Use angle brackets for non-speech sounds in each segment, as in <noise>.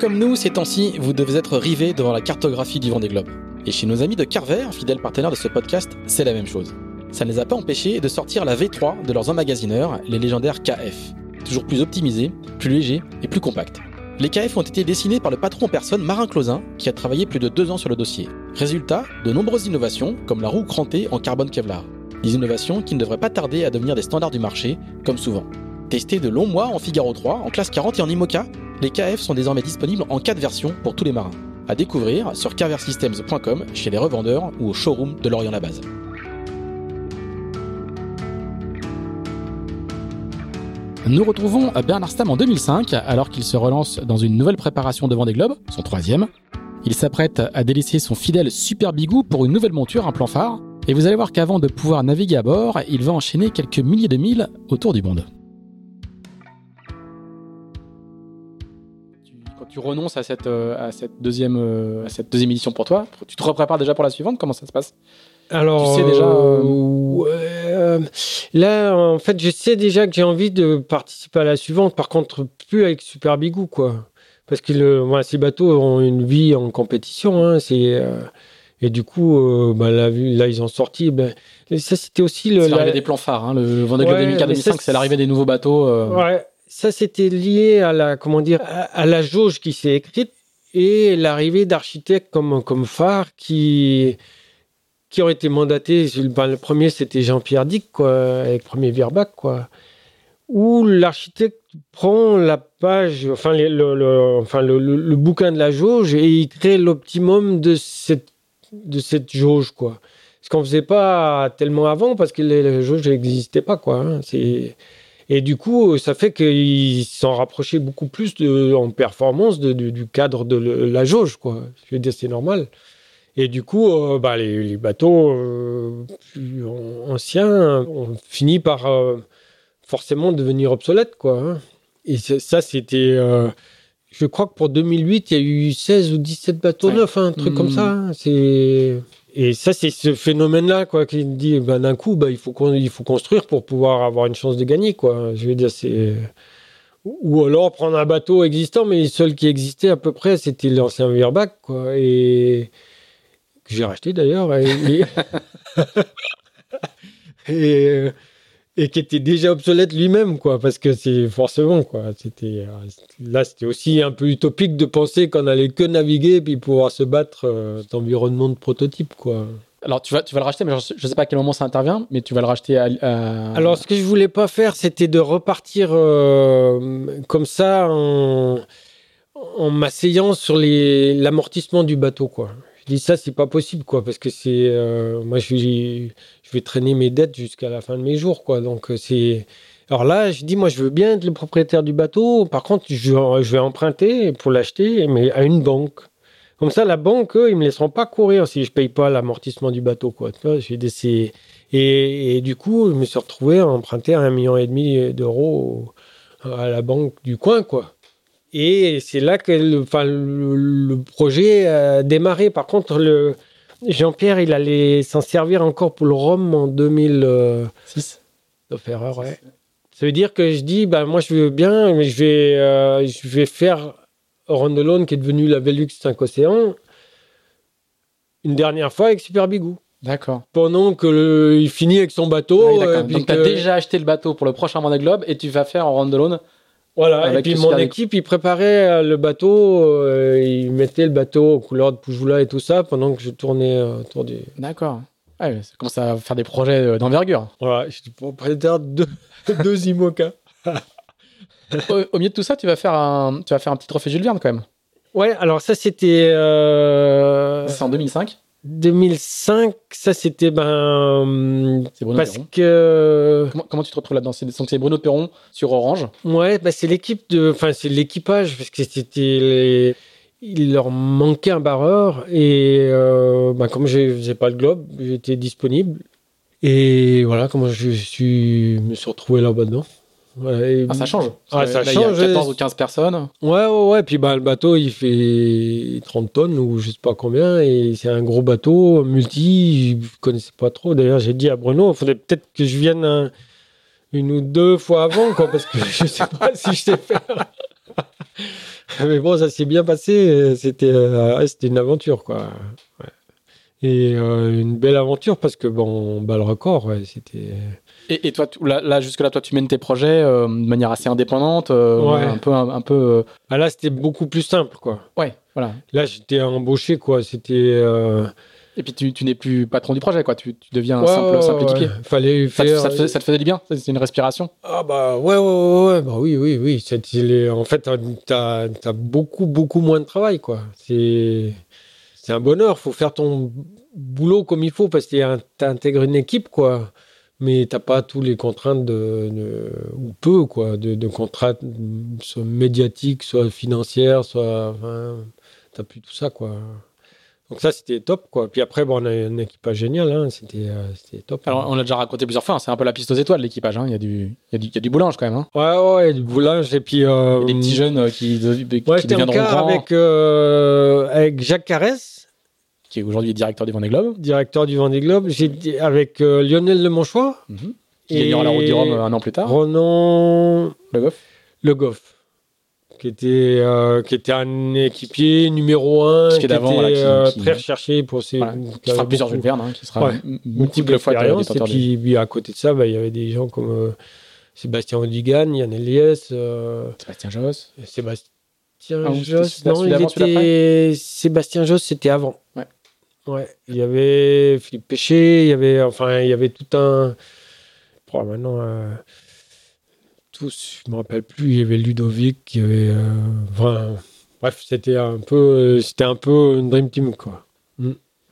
Comme nous, ces temps-ci, vous devez être rivés devant la cartographie du vent des globes. Et chez nos amis de Carver, fidèles partenaires de ce podcast, c'est la même chose. Ça ne les a pas empêchés de sortir la V3 de leurs emmagasineurs, les légendaires KF. Toujours plus optimisés, plus légers et plus compacts. Les KF ont été dessinés par le patron en personne Marin Closin, qui a travaillé plus de deux ans sur le dossier. Résultat, de nombreuses innovations, comme la roue crantée en carbone Kevlar. Des innovations qui ne devraient pas tarder à devenir des standards du marché, comme souvent. Testés de longs mois en Figaro 3, en classe 40 et en IMOCA, les KF sont désormais disponibles en 4 versions pour tous les marins. À découvrir sur carversystems.com, chez les revendeurs ou au showroom de Lorient-la-Base. Nous retrouvons Bernard Stam en 2005, alors qu'il se relance dans une nouvelle préparation devant des globes, son troisième. Il s'apprête à délaisser son fidèle Super Bigou pour une nouvelle monture, un plan phare. Et vous allez voir qu'avant de pouvoir naviguer à bord, il va enchaîner quelques milliers de milles autour du monde. Tu renonces à cette, euh, à cette, deuxième, euh, à cette deuxième édition pour toi, tu te reprépares déjà pour la suivante Comment ça se passe? Alors, Tu sais déjà, euh, euh, là, en fait, je sais déjà que j'ai envie de participer à la suivante. Par contre, plus avec Super Bigou, quoi. Parce que le, voilà, ces bateaux ont une vie en compétition. Hein, c'est, euh, et du coup, bah, là, ils ont sorti. Ben, ça, c'était aussi le. C'est la- l'arrivée des plans phares. Hein. Le Vendée Globe Ouais, 2004-2005, mais ça, c'est l'arrivée des nouveaux bateaux. Ouais, ça c'était lié à la comment dire à, la jauge qui s'est écrite et l'arrivée d'architectes comme comme phare qui qui ont été mandatés. Ben, le premier c'était Jean-Pierre Dick quoi, avec premier Virbac quoi, où l'architecte prend la page, enfin le, bouquin de la jauge et il crée l'optimum de cette de cette jauge quoi. Ce qu'on faisait pas tellement avant parce que les jauges n'existaient pas quoi. hein. Et du coup, ça fait qu'ils s'en rapprochaient beaucoup plus de, en performance de- de- du cadre de la jauge, quoi. Je veux dire, c'est normal. Et du coup, euh, bah, les, les bateaux euh, plus anciens ont fini par euh, forcément devenir obsolètes, quoi. hein. Et ça, c'était. euh, je crois que pour 2008, il y a eu 16 ou 17 bateaux Ouais. neufs, hein, un truc comme Mm. ça. hein. C'est. Et ça, c'est ce phénomène-là, quoi, qui dit, ben, d'un coup, ben, il faut qu'on, il faut construire pour pouvoir avoir une chance de gagner, quoi. Je veux dire, c'est. Ou alors prendre un bateau existant, mais le seul qui existait à peu près, c'était l'ancien Virbac, quoi. Et. que j'ai racheté d'ailleurs. Et. et- <laughs> et, et qui était déjà obsolète lui-même, quoi, parce que c'est forcément, quoi. C'était, euh, là, c'était aussi un peu utopique de penser qu'on allait que naviguer puis pouvoir se battre euh, d'environnement de prototype, quoi. Alors, tu vas, tu vas le racheter, mais je ne sais pas à quel moment ça intervient, mais tu vas le racheter à. à- Alors, ce que je voulais pas faire, c'était de repartir euh, comme ça en, en m'asseyant sur l'amortissement du bateau, quoi. Je dis ça, c'est pas possible, quoi, parce que c'est euh, moi, je vais, je vais traîner mes dettes jusqu'à la fin de mes jours, quoi. Donc, euh, c'est alors là, je dis, moi, je veux bien être le propriétaire du bateau. Par contre, je, vais emprunter pour l'acheter, mais à une banque. Comme ça, la banque, eux, ils me laisseront pas courir si je paye pas l'amortissement du bateau, quoi. Tu vois, j'ai des- et, du coup, je me suis retrouvé à emprunter un million et demi d'euros à la banque du coin, quoi. Et c'est là que le, le projet a démarré. Par contre, le Jean-Pierre, il allait s'en servir encore pour le Rhum en 2006. 6 Sauf erreur, ouais. Ça veut dire que je dis, ben, moi, je veux bien, mais je vais, euh, je vais faire Rondelone, qui est devenu la Velux 5 Océans, une dernière fois avec Super Bigou. D'accord. Pendant que le- il finit avec son bateau. Ah d'accord. euh, Donc, tu as déjà acheté le bateau pour le prochain Vendée Globe et tu vas faire en Rondelone. Voilà, et puis mon équipe, il préparait euh, le bateau, euh, il mettait le bateau aux couleurs de Poujoula et tout ça pendant que je tournais euh, autour du. D'accord. Ouais, ça commence à faire des projets euh, d'envergure. Voilà, j'étais propriétaire de <laughs> deux, deux IMOCA. au, au milieu de tout ça, tu vas faire un, tu vas faire un petit trophée Jules Verne quand même. Ouais, alors ça c'était. euh, C'est en 2005. 2005, ça c'était ben C'est Bruno parce Perron. que Comment, comment tu te retrouves là-dedans? C'est donc c'est Bruno Perron sur Orange. ouais, bah, c'est l'équipe de, enfin c'est l'équipage parce que c'était les- il leur manquait un barreur et euh, bah, comme je faisais pas le globe, j'étais disponible et voilà comment je suis me suis retrouvé là-dedans. Voilà, Ah, ça change. Ah, ça là, Il y change, a 14 ou 15 personnes. Ouais, ouais, ouais. Puis bah, le bateau, il fait 30 tonnes ou je sais pas combien. Et c'est un gros bateau, multi. Je connaissais pas trop. D'ailleurs, j'ai dit à Bruno, il faudrait peut-être que je vienne un- une ou deux fois avant, quoi, parce que <laughs> je sais pas si je sais faire. <laughs> Mais bon, ça s'est bien passé. C'était euh, c'était une aventure, quoi. Ouais. Et euh, une belle aventure parce que bon, bah, le record, ouais, c'était. Et, et toi, là, là, jusque-là, toi, tu mènes tes projets euh, de manière assez indépendante, euh, Ouais. un peu, un, un peu. euh, Ah, là, c'était beaucoup plus simple, quoi. ouais, voilà. Là, j'étais embauché, quoi. C'était. Et puis, tu, tu n'es plus patron du projet, quoi. Tu, tu deviens un Ouais, simple, simple ouais. Fallait Ça, te- faire. ça te faisait, ça te faisait du bien? C'est une respiration? Ah bah ouais, ouais, ouais. Bah oui, oui, oui. Les- En fait, t'as as beaucoup, beaucoup moins de travail, quoi. C'est c'est un bonheur. Faut faire ton boulot comme il faut parce que t'as intégré une équipe, quoi. Mais t'as pas tous les contraintes de, de- ou peu, quoi, de, de contraintes soit médiatiques, soit financières, soit. Enfin, t'as plus tout ça, quoi. Donc ça, c'était top, quoi. Puis après, bon, on a un équipage génial, hein. C'était euh, c'était top. Alors, on l'a déjà raconté plusieurs fois, hein, c'est un peu la piste aux étoiles, l'équipage. hein. Il, y a du, il, y a du, il y a du boulange quand même. hein. Ouais, ouais, du boulage et puis. euh, Il y a des petits jeunes euh, qui, de- qui Ouais, j'étais en deviendront quart grands, avec, euh, avec Jacques Carès, qui est aujourd'hui directeur du Vendée Globe. directeur du Vendée Globe. J'ai avec euh, Lionel Lemonchois, Mhm. Qui gagnera la route du Rhum un an plus tard. Ronan Le Goff. Le Goff, qui était, euh, qui était un équipier numéro un, Qui qui est était d'avant, voilà, qui- euh, qui- très recherché pour ses. Voilà, qui Qui fera avait plusieurs Jules Verne, hein, qui sera Ouais. m- beaucoup multiples fois d'expérience. Et puis, à côté de ça, bah, il y avait des gens comme euh, Sébastien Odigan, Yann Eliès, euh, Sébastien Josse. Sébastien Ah, celui-là, Non, il était. Sébastien Josse, c'était avant. Ouais. Ouais. Il y avait Philippe Péché, il y avait. Enfin, il y avait tout un. Oh, maintenant. euh, Tous, je me rappelle plus. Il y avait Ludovic, il y avait. euh. Bref, c'était un peu. C'était un peu une dream team, quoi.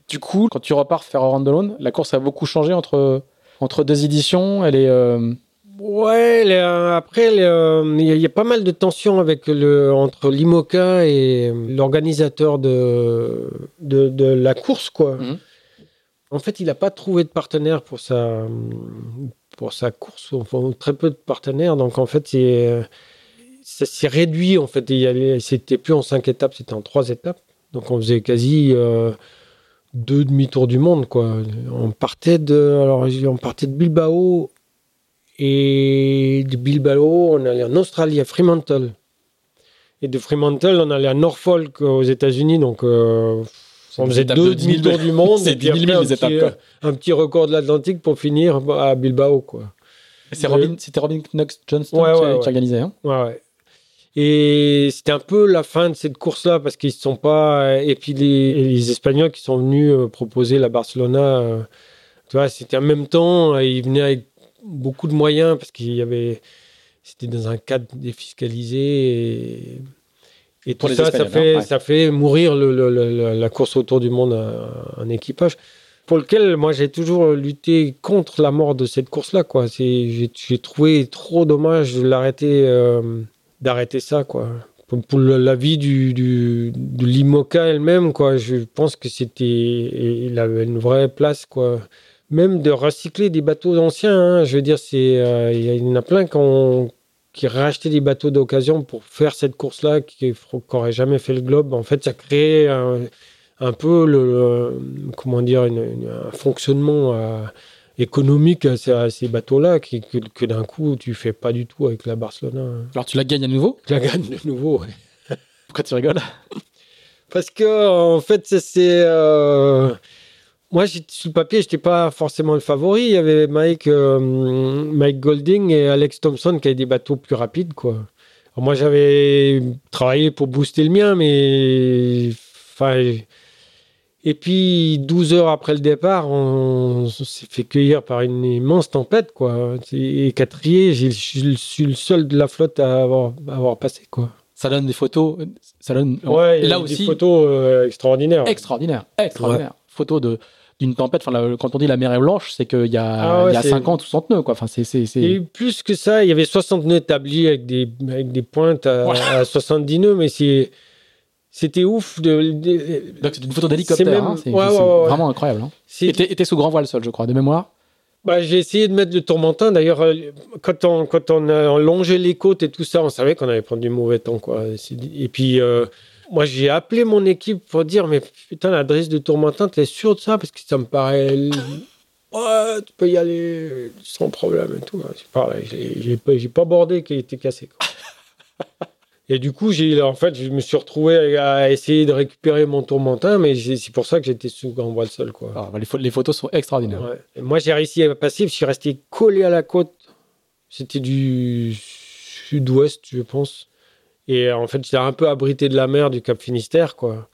Du coup, quand tu repars faire Around the Lone, la course a beaucoup changé entre, entre deux éditions. Elle est. euh, Ouais, euh, après, euh, il y, a- il y a pas mal de tensions avec le, entre l'IMOCA et l'organisateur de, de, de la course, quoi. Mhm. En fait, il n'a pas trouvé de partenaire pour sa, pour sa course, enfin, très peu de partenaires. Donc, en fait, ça s'est réduit. En fait, c'était plus en cinq étapes, c'était en trois étapes. Donc, on faisait quasi euh, deux demi-tours du monde, quoi. On partait de, alors, on partait de Bilbao et de Bilbao, on allait en Australie, à Fremantle. Et de Fremantle, on allait à Norfolk, aux États-unis. Donc, euh, on faisait deux de 10 000 demi-tours du monde. <laughs> C'est et puis 10 000 après, un les étapes, petit, quoi. euh, Un petit record de l'Atlantique pour finir à Bilbao, quoi. Robin, c'était Robin Knox Johnston Ouais, qui, ouais, qui ouais. organisait. hein. Ouais, ouais. Et c'était un peu la fin de cette course-là parce qu'ils ne sont pas. Et puis les, les Espagnols qui sont venus euh, proposer la Barcelona, tu vois, c'était en même temps, ils venaient avec beaucoup de moyens parce qu'il y avait. C'était dans un cadre défiscalisé et. Tout ça, ça Espagnols, fait, hein, ouais. ça fait mourir le- le- le- la course autour du monde à un équipage pour lequel moi j'ai toujours lutté contre la mort de cette course-là. quoi. C'est, j'ai, trouvé trop dommage de l'arrêter, euh, d'arrêter ça, quoi. Pour, la vie du, du, de l'IMOCA elle-même, quoi. Je pense que c'était, il avait une vraie place, quoi. Même de recycler des bateaux anciens. hein. Je veux dire, c'est, euh, il y en a plein qui ont qui rachetaient des bateaux d'occasion pour faire cette course-là, qui n'auraient jamais fait le globe. En fait, ça crée un, un peu le, le- comment dire une- une- un fonctionnement euh, économique à ces, à ces bateaux-là que, que d'un coup tu fais pas du tout avec la Barcelona. Alors, tu la gagnes à nouveau? Je la gagne de nouveau. ouais. Pourquoi tu rigoles? Parce que en fait c'est- c'est euh, moi sur le papier j'étais pas forcément le favori. Il y avait Mike euh, Mike Golding et Alex Thompson qui avaient des bateaux plus rapides quoi. Alors, moi j'avais travaillé pour booster le mien mais enfin et puis 12 heures après le départ on, s'est fait cueillir par une immense tempête quoi. Et quatrier je suis le seul de la flotte à avoir, à avoir passé quoi. Ça donne des photos. Ça donne. Ouais, là des aussi. photos euh, extraordinaires. Extraordinaire. Extraordinaire. photos de d'une tempête. Enfin, la- quand on dit la mer est blanche, c'est qu'il y a, Ah ouais, il y a c'est- 50 ou 60 nœuds, quoi. Enfin, c'est, c'est, c'est- Et plus que ça, il y avait 60 nœuds établis avec des, avec des pointes à, Ouais. à 70 nœuds, mais c'est, c'était ouf. De, de- Donc, c'est une photo d'hélicoptère. C'est même- hein. C'est, ouais, c'est ouais, ouais. vraiment incroyable. Hein. c'est- Et t'es, et t'es sous grand voile seul, je crois, de mémoire. bah, j'ai essayé de mettre le tourmentin. D'ailleurs, euh, quand on, quand on a longé les côtes et tout ça, on savait qu'on allait prendre du mauvais temps. Quoi. Et puis, euh, moi, j'ai appelé mon équipe pour dire Mais putain, l'adresse de tourmentin, t'es sûr de ça? Parce que ça me paraît. Ouais, tu peux y aller sans problème et tout. Pareil, j'ai- pas, pas bordé qui était cassé. quoi. <laughs> Et du coup, j'ai, en fait, je me suis retrouvé à essayer de récupérer mon tourmentin, mais c'est pour ça que j'étais sous grand voile seul. Quoi. Les, pho- les photos sont extraordinaires. Ouais. Moi, j'ai réussi à passer, je suis resté collé à la côte. C'était du sud-ouest, je pense. Et euh, en fait, j'étais un peu abrité de la mer du Cap Finistère, quoi.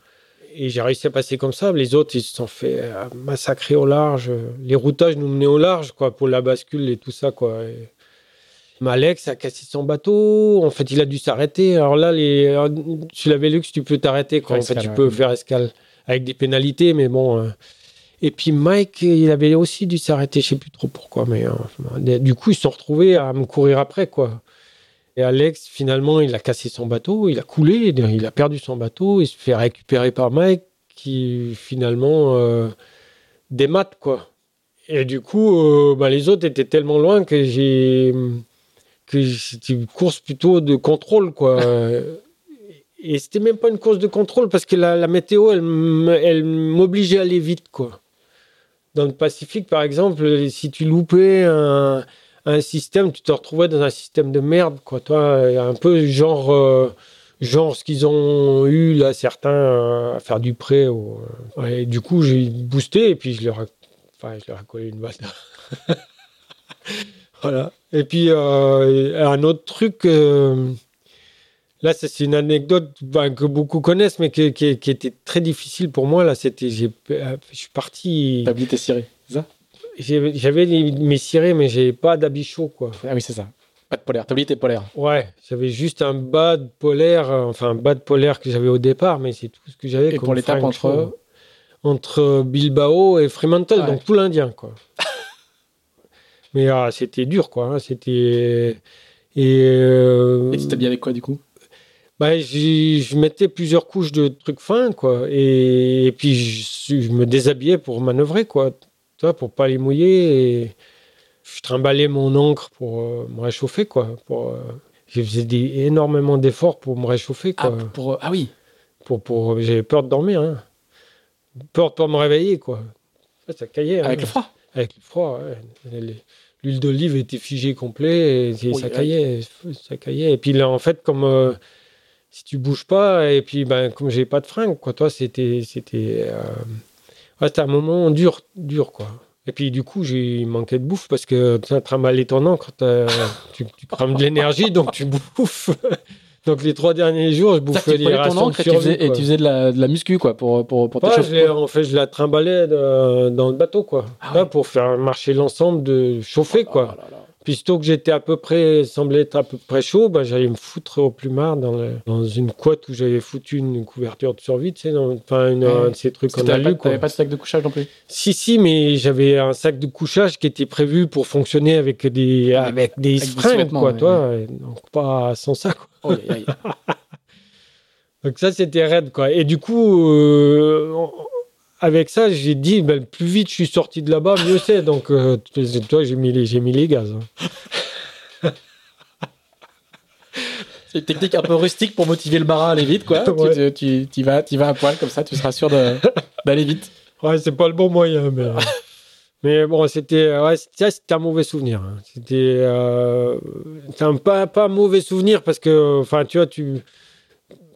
Et j'ai réussi à passer comme ça. Les autres, ils se sont fait euh, massacrer au large. Les routages nous menaient au large, quoi, pour la bascule et tout ça, quoi. Et... Mais Alex a cassé son bateau. En fait, il a dû s'arrêter. Alors là, les... sur la Velux, tu peux t'arrêter, quoi. En fait, tu peux faire escale avec des pénalités, mais bon. euh, et puis Mike, il avait aussi dû s'arrêter, je sais plus trop pourquoi, mais euh, du coup, ils se sont retrouvés à me courir après, quoi. Et Alex, finalement, il a cassé son bateau, il a coulé, il a perdu son bateau, il se fait récupérer par Mike, qui finalement euh, démate, quoi. Et du coup, euh, bah, les autres étaient tellement loin que j'ai que c'était une course plutôt de contrôle, quoi. <laughs> Et c'était même pas une course de contrôle parce que la, la météo, elle, m'obligeait à aller vite, quoi. Dans le Pacifique, par exemple, si tu loupais un, un système, tu te retrouvais dans un système de merde, quoi. Toi, un peu genre, euh, genre ce qu'ils ont eu là, certains euh, à faire du prêt. Et du coup, j'ai boosté et puis je leur ai, enfin, je leur ai collé une balle. <laughs> voilà. Et puis euh, un autre truc. euh, Là, c'est une anecdote ben, que beaucoup connaissent, mais qui, était très difficile pour moi. Là, c'était, euh, je suis parti, T'as oublié tes cirés, ça? J'avais mes cirés, mais j'avais pas d'habit chaud, quoi. Ah oui, c'est ça. Pas de polaire. T'as oublié tes polaires. Ouais, j'avais juste un bas de polaire, euh, enfin un bas de polaire que j'avais au départ, mais c'est tout ce que j'avais. Et comme pour l'étape entre- entre Bilbao et Fremantle, Ouais. donc tout l'Indien, quoi. <laughs> mais ah, c'était dur, quoi. hein, C'était et, euh, Et tu t'habilles avec quoi, du coup? Bah, j'ai- je mettais plusieurs couches de trucs fins, quoi. Et, et puis, je, je me déshabillais pour manœuvrer, quoi. Vois, pour pas les mouiller. Et je trimballais mon encre pour euh, me réchauffer, quoi. Pour, euh, je faisais des, énormément d'efforts pour me réchauffer, ah, quoi. pour, ah oui. Pour, pour, J'avais peur de dormir, hein. Peur de me réveiller, quoi. Ouais, Ça caillait. hein. Avec le froid. Avec le froid, ouais. L'huile d'olive était figée complet et, Oui, ça caillait, ça caillait. Et puis là, en fait, comme euh, si tu bouges pas, et puis ben, comme j'ai pas de fringues, quoi, toi, c'était, c'était, euh, c'était un moment dur, dur, quoi. Et puis du coup, j'ai manqué de bouffe parce que tu as trimballé ton encre, tu, tu crames de l'énergie, donc tu bouffes. <laughs> donc les trois derniers jours, je bouffais tu des rations de encre et tu faisais, et quoi. tu faisais de, la, de la muscu, quoi, pour, pour, pour en fait, je la trimballais de- dans le bateau, quoi. Ah Là, ouais. pour faire marcher l'ensemble, de chauffer, quoi. Oh là là. Puis, sitôt que j'étais à peu près, semblait être à peu près chaud, bah, j'allais me foutre au plumard dans, le- dans une couette où j'avais foutu une couverture de survie, tu sais, enfin, une, Ouais. un de ces trucs en alu, quoi. t'avais pas de sac de couchage non plus? Si, si, mais j'avais un sac de couchage qui était prévu pour fonctionner avec des, avec des avec fringues, quoi, ouais, toi. Donc, pas sans ça, quoi. Oh. <laughs> Donc ça, c'était raide, quoi. Et du coup, euh, en- avec ça, j'ai dit, ben, plus vite je suis sorti de là-bas, mieux c'est. Donc, euh, toi, j'ai mis, les- j'ai mis les gaz. hein. C'est une technique un peu rustique pour motiver le marin à aller vite, quoi. <laughs> Ouais. Tu, tu, tu y vas, tu vas à poil, comme ça, tu seras sûr d'aller vite. Ouais, c'est pas le bon moyen, mais... Mais bon, c'était ouais, c'était c'était un mauvais souvenir. hein. C'était euh, un pas, pas un mauvais souvenir parce que, enfin, tu vois, tu,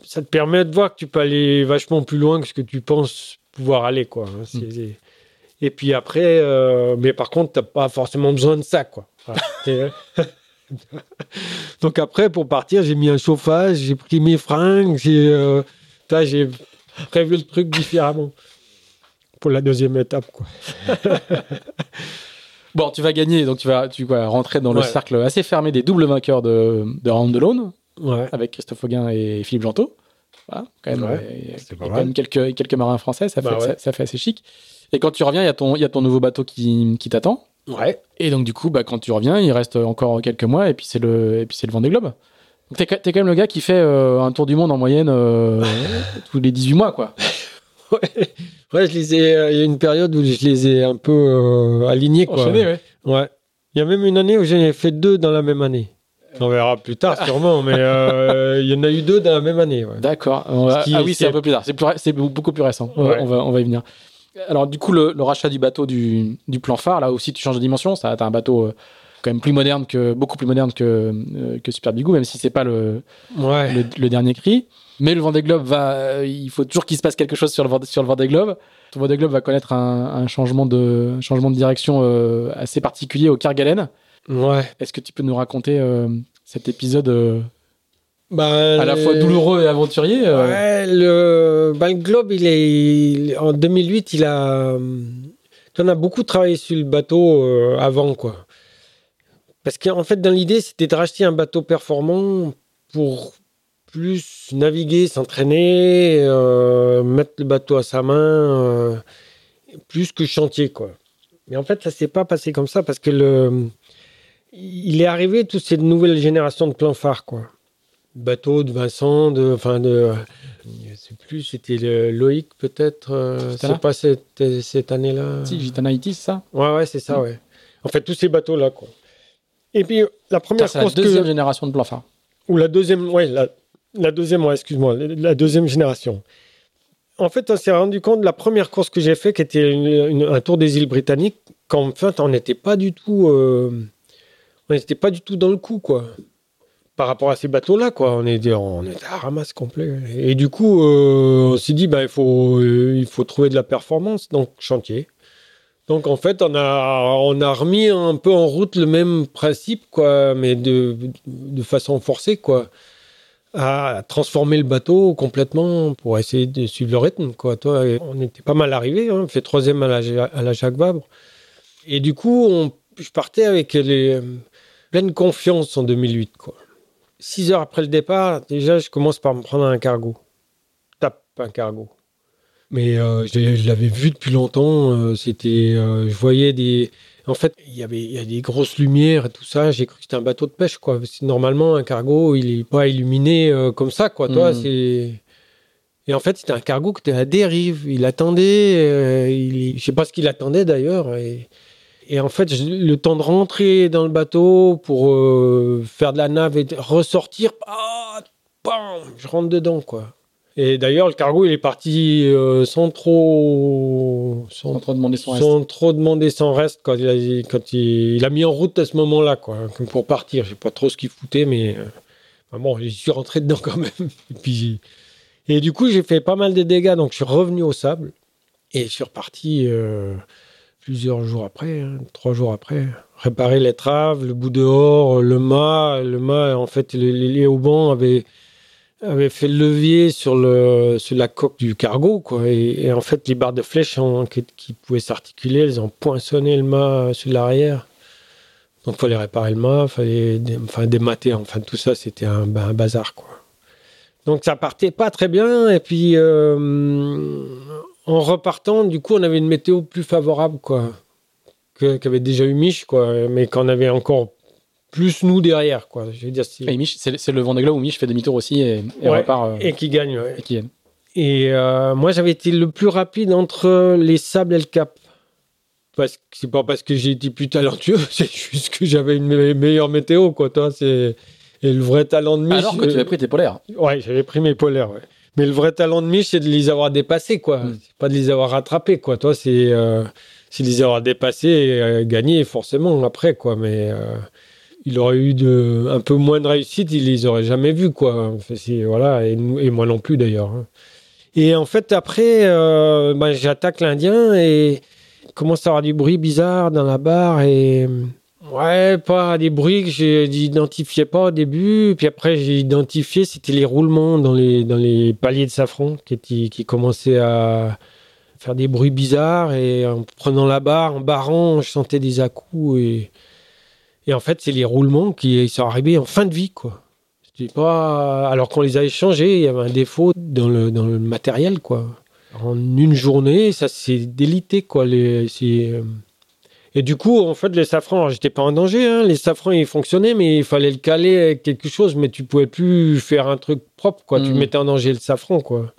ça te permet de voir que tu peux aller vachement plus loin que ce que tu penses pouvoir aller, quoi. hein. C'est- Et puis après, euh, mais par contre, t'as pas forcément besoin de ça, quoi. Voilà. <laughs> C'est- <laughs> Donc après, pour partir, j'ai mis un chauffage, j'ai pris mes fringues, j'ai euh, prévu le truc différemment pour la deuxième étape, quoi. <laughs> Bon, tu vas gagner, donc tu vas, tu vas rentrer dans le cercle assez fermé des doubles vainqueurs de, de Round Ouais. avec Christophe Auguin et Philippe Jantot. Voilà, quand même, Ouais, euh, quand même quelques, quelques marins français, ça fait, Bah ouais. ça, ça fait assez chic. Et quand tu reviens, il y, a ton- il y a ton nouveau bateau qui, qui t'attend. Ouais. Et donc, du coup, bah, quand tu reviens, il reste encore quelques mois et puis c'est le, et puis le Vendée Globe. Donc, t'es, t'es quand même le gars qui fait euh, un tour du monde en moyenne euh, <laughs> tous les 18 mois, quoi. <laughs> Ouais, ouais, je les ai. Il y a une période où je les ai un peu alignés, quoi. Enchaîné, ouais. Ouais. Il y a même une année où j'en ai fait deux dans la même année. On verra plus tard, sûrement, mais euh, il y en a eu deux dans la même année. Ouais. D'accord. Va- ah oui, ce c'est un peu plus tard. C'est, ré- beaucoup plus récent. On va- Ouais. On, va, on va y venir. Alors, du coup, le, le rachat du bateau du, du plan phare, là aussi, tu changes de dimension. Ça, t'as un bateau euh, quand même plus moderne que, beaucoup plus moderne que, euh, que Super Bigou, même si c'est pas le, Ouais. le, le dernier cri. Mais le Vendée Globe va, il faut toujours qu'il se passe quelque chose sur le Vendée, sur le Vendée Globe. Ton Vendée Globe va connaître un, un changement de, un changement de direction euh, assez particulier au Kerguelen. Ouais. Est-ce que tu peux nous raconter euh, cet épisode euh, Bah, à la fois douloureux et aventurier euh, Ouais, le, bah, le Globe, il est, il- en 2008, il a, on a beaucoup travaillé sur le bateau euh, avant, quoi. Parce qu'en fait, dans l'idée, c'était de racheter un bateau performant pour plus naviguer, s'entraîner, euh, mettre le bateau à sa main, euh, plus que chantier, quoi. Mais en fait, ça s'est pas passé comme ça parce que le, il est arrivé toutes ces nouvelles générations de plans phares, quoi bateau de Vincent, de, enfin de, je sais plus, c'était le Loïc peut-être, euh, Gitana c'est pas cette, cette année-là. Si, Gitanaïtis, c'est ça Ouais, ouais, c'est ça, Mm. ouais. En fait, tous ces bateaux-là, quoi. Et puis, la première C'est la deuxième que, génération de plan phare. ou la deuxième, ouais, la, la deuxième, ouais, excuse-moi, la deuxième génération. En fait, on s'est rendu compte de la première course que j'ai fait, qui était une- une- un tour des îles britanniques, qu'en fait, on n'était pas du tout, euh, on n'était pas du tout dans le coup, quoi. Par rapport à ces bateaux-là, quoi. On était, on à ramasse complet. Et du coup, euh, on s'est dit, bah, il faut, euh, il faut trouver de la performance, donc chantier. Donc en fait, on a, on a remis un peu en route le même principe, quoi, mais de, de façon forcée, quoi, à transformer le bateau complètement pour essayer de suivre le rythme, quoi. Toi, on était pas mal arrivé, hein, on fait troisième à la, à la Jacques Vabre, et du coup, je partais avec les pleine confiance en 2008, quoi. Six heures après le départ, déjà, je commence par me prendre un cargo. Tape un cargo. Mais euh, je, je l'avais vu depuis longtemps. euh, c'était, euh, je voyais des. En fait, il y avait, il y a des grosses lumières et tout ça. J'ai cru que c'était un bateau de pêche, quoi. Parce que normalement, un cargo, il est pas illuminé comme ça, quoi. Toi, Mhm. c'est. Et en fait, c'était un cargo qui était à dérive. Il attendait. il... Je sais pas ce qu'il attendait d'ailleurs. Et... et en fait, je- le temps de rentrer dans le bateau pour euh, faire de la nave et de ressortir, ah, bam, je rentre dedans, quoi. Et d'ailleurs, le cargo, il est parti euh, sans trop, sans, Sans trop demander son reste. sans trop demander son reste quand il a, quand il, il a mis en route à ce moment-là, quoi, pour partir. Je sais pas trop ce qu'il foutait, mais euh, bon, j'y suis rentré dedans quand même. <laughs> Et puis, et du coup, j'ai fait pas mal de dégâts, donc je suis revenu au sable et je suis reparti euh, plusieurs jours après, hein, trois jours après, réparer les traves, le bout dehors, le mât, le mât, en fait, les, les, haubans avaient avait fait le levier sur, le, sur la coque du cargo, quoi. Et, en fait, les barres de flèche en- qui, qui pouvaient s'articuler, elles ont poinçonné le mât sur l'arrière. Donc, il fallait réparer le mât, il fallait dé- enfin, démater. Enfin, tout ça, c'était un, ben, un bazar, quoi. Donc, ça partait pas très bien. Et puis, euh, en repartant, du coup, on avait une météo plus favorable, quoi. Qu'avait déjà eu Mich, quoi. Mais qu'on avait encore plus nous derrière, quoi. Je veux dire, c'est- Et Mich, c'est le Vendée Globe où Mich fait demi-tour aussi et, et Ouais, repart. euh, et qui gagne, ouais. et qui gagne. Et euh, moi, j'avais été le plus rapide entre les sables et le cap. Parce que c'est pas parce que j'ai été plus talentueux, <laughs> c'est juste que j'avais une me- meilleure météo, quoi. Toi, c'est et le vrai talent de Mich. Alors que tu euh, avais pris tes polaires. Ouais, j'avais pris mes polaires, ouais. Mais le vrai talent de Mich, c'est de les avoir dépassés, quoi. Mm. C'est pas de les avoir rattrapés, quoi. Toi, c'est euh, de les avoir dépassés et euh, gagnés, forcément, après, quoi. Mais euh, il aurait eu de, un peu moins de réussite, il les aurait jamais vus, quoi. Enfin, voilà, et, et moi non plus, d'ailleurs. hein. Et en fait, après, bah, j'attaque l'Indien et il commence à avoir du bruit bizarre dans la barre et ouais, pas des bruits que j'identifiais pas au début. Puis après, j'ai identifié, c'était les roulements dans les, dans les paliers de safran qui, qui commençaient à faire des bruits bizarres et en prenant la barre, en barrant, je sentais des à-coups et, et en fait, c'est les roulements qui sont arrivés en fin de vie, quoi. Pas alors qu'on les a échangés, il y avait un défaut dans le, dans le matériel, quoi. en une journée, ça s'est délité, quoi. Les, euh, Et du coup, en fait, les safrans, j'étais pas en danger, hein. les safrans, ils fonctionnaient, mais il fallait le caler avec quelque chose, mais tu pouvais plus faire un truc propre, quoi. Tu Mhm. mettais en danger le safran, quoi.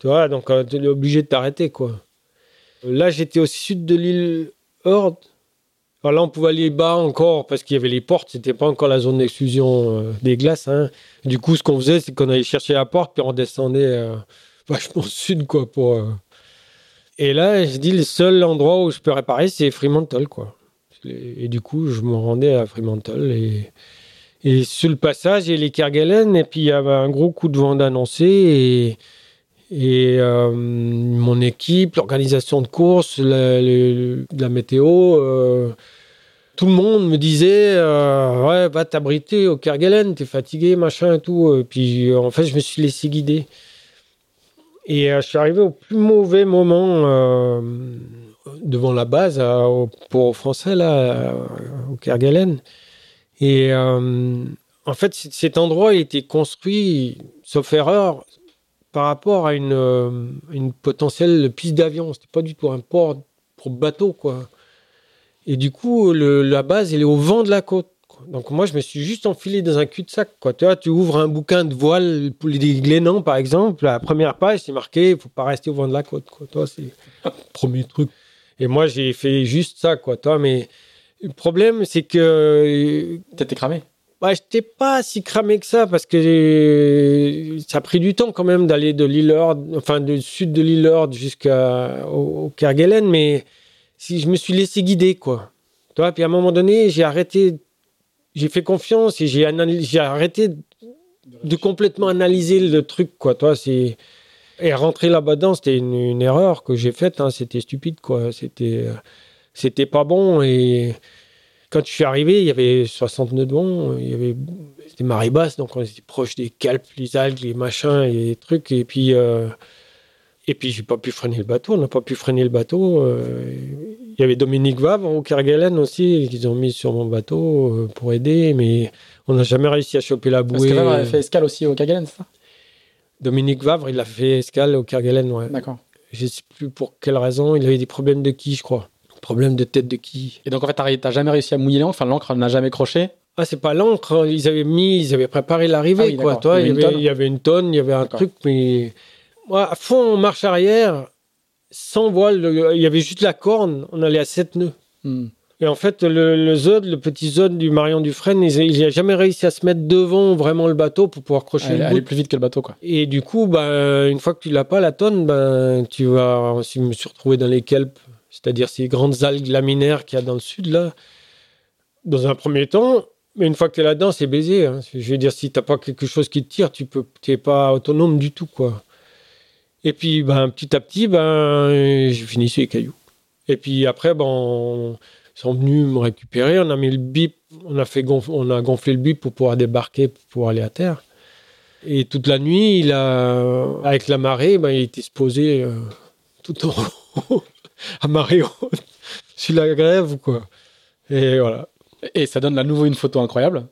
Tu vois, donc euh, tu es obligé de t'arrêter, quoi. Là, j'étais au sud de l'île Horde. Alors là, on pouvait aller bas encore parce qu'il y avait les portes. C'était pas encore la zone d'exclusion euh, des glaces. hein. Du coup, ce qu'on faisait, c'est qu'on allait chercher la porte puis on descendait euh, <laughs> vachement sud, quoi. Pour. Et là, je dis le seul endroit où je peux réparer, c'est Fremantle, quoi. Et, du coup, je me rendais à Fremantle et, sur le passage, il y a les Kerguelen et puis il y avait un gros coup de vent d'annoncé et euh, mon équipe, l'organisation de course, la, météo, euh, tout le monde me disait euh, Ouais, va t'abriter au Kerguelen, t'es fatigué, machin et tout. Et puis en fait, je me suis laissé guider. Et euh, je suis arrivé au plus mauvais moment euh, devant la base à- au- pour Français, là, euh, au Kerguelen. Et euh, en fait, cet endroit été construit, sauf erreur, par rapport à une, euh, potentielle piste d'avion. C'était pas du tout un port pour bateau, quoi. Et du coup, la base, elle est au vent de la côte. Donc moi, je me suis juste enfilé dans un cul-de-sac, quoi. Tu vois, tu ouvres un bouquin de voile pour les Glénans, par exemple, la première page, c'est marqué, il faut pas rester au vent de la côte, quoi. Toi, c'est le <laughs> premier truc. Et moi, j'ai fait juste ça, quoi. Toi, mais le problème, c'est que T'étais cramé. bah, j'étais pas si cramé que ça parce que euh, ça a pris du temps quand même d'aller de l'île enfin du sud de l'île Horde jusqu'à au, au Kerguelen, mais si je me suis laissé guider quoi. Tu vois, puis à un moment donné, j'ai arrêté, j'ai fait confiance et j'ai arrêté de complètement analyser le truc quoi. Toi, c'est et rentrer là-dedans, c'était une, une erreur que j'ai faite. hein. C'était stupide quoi. C'était c'était pas bon et quand je suis arrivé, il y avait 60 nœuds de vent, il y avait c'était marée basse, donc on était proche des calpes, les algues, les machins et les trucs. Et puis, euh, et puis j'ai pas pu freiner le bateau. On n'a pas pu freiner le bateau. euh, il y avait Dominique Vavre au Kerguelen aussi, qu'ils ont mis sur mon bateau euh, pour aider, mais on n'a jamais réussi à choper la Parce bouée. que Vavre avait fait escale aussi au Kerguelen, c'est ça? Dominique Vavre, il a fait escale au Kerguelen, ouais. D'accord. Je sais plus pour quelle raison. Il avait des problèmes de quille, je crois. Problème de tête de quille. Et donc en fait, t'as jamais réussi à mouiller l'encre, enfin l'encre n'a jamais croché? Ah, c'est pas l'encre, ils avaient mis, ils avaient préparé l'arrivée, Ah oui, quoi. Toi, Il y avait une tonne. il y avait une tonne, il y avait un truc, mais à fond en marche arrière, sans voile, le- il y avait juste la corne, on allait à 7 nœuds. Hmm. Et en fait, le, le Zod, le petit Zod du Marion Dufresne, il n'a jamais réussi à se mettre devant vraiment le bateau pour pouvoir crocher Elle, le bout. plus vite que le bateau, quoi. Et du coup, ben, une fois que tu l'as pas, la tonne, ben, tu vas. Je me suis retrouvé dans les kelpes, c'est-à-dire ces grandes algues laminaires qu'il y a dans le sud, là. Dans un premier temps, mais une fois que tu es là-dedans, c'est baisé. hein. Je veux dire, si tu pas quelque chose qui te tire, tu peux, t'es pas autonome du tout, quoi. Et puis, ben, petit à petit, ben, j'ai fini sur les cailloux. Et puis après, ben, ils sont venus me récupérer. On a mis le bip, on a, fait gonflé le bip pour pouvoir débarquer, pour pouvoir aller à terre. Et toute la nuit, il a, avec la marée, ben, il était poser euh, tout en haut, <laughs> à marée haute, sur la grève, quoi. Et voilà. Et ça donne à nouveau une photo incroyable.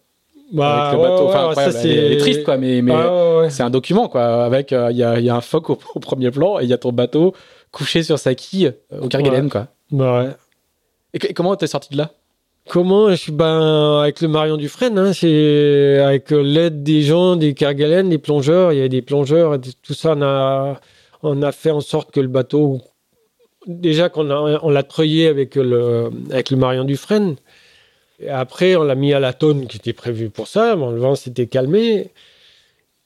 Bah, avec le bateau. ouais, enfin, ouais, incroyable. ça, est- est triste, quoi, mais, mais Ah, ouais, c'est un document, quoi. Avec, euh, il y, a, y a un phoque au, <laughs> au premier plan et il y a ton bateau couché sur sa quille euh, au Kerguelen, quoi. Bah, ouais. Et, comment t'es sorti de là? Comment? Je ben avec le Marion Dufresne, hein, c'est avec euh, l'aide des gens, des Kerguelen, des plongeurs. Il y avait des plongeurs, tout ça. On a, on a fait en sorte que le bateau, déjà qu'on a, on l'a treuillé avec le, avec le Marion Dufresne. Et après, on l'a mis à la tonne qui était prévue pour ça. Bon, le vent s'était calmé.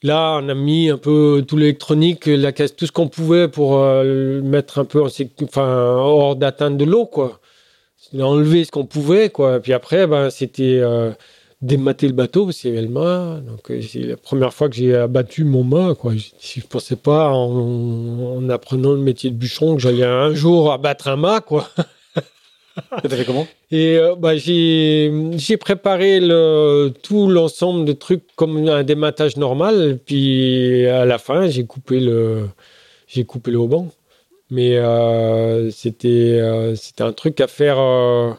Là, on a mis un peu tout l'électronique, la caisse, tout ce qu'on pouvait pour euh, mettre un peu en enfin, hors d'atteinte de l'eau, quoi. Enlevé ce qu'on pouvait, quoi. Puis après, ben, c'était euh, démater le bateau, parce le mât. Donc, euh, c'est la première fois que j'ai abattu mon mât, quoi. Je, je pensais pas, en, en apprenant le métier de bûcheron, que j'allais un jour abattre un mât, quoi. <laughs> T'as fait comment? Et euh, bah, j'ai j'ai préparé le, tout l'ensemble de trucs comme un dématage normal. Puis à la fin, j'ai coupé le j'ai coupé le haubans. Mais euh, c'était euh, c'était un truc à faire euh,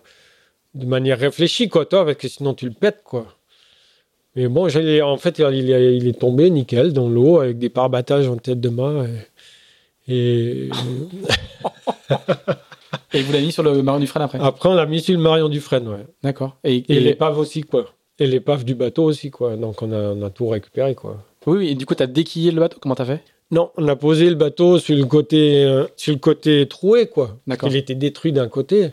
de manière réfléchie, quoi, toi, parce que sinon tu le pètes, quoi. Mais bon, en fait, il est, il est tombé nickel dans l'eau avec des parbattages en tête de. Et Et <laughs> <laughs> vous l'avez mis sur le Marion Dufresne après après, on l'a mis sur le Marion Dufresne, ouais. D'accord. Et, Et et- l'épave aussi, quoi. Et l'épave du bateau aussi, quoi. Donc, on a, on a tout récupéré, quoi. Oui, oui, et du coup, t'as déquillé le bateau Comment t'as fait? Non, on a posé le bateau sur le côté, euh, sur le côté troué, quoi. D'accord. Il était détruit d'un côté.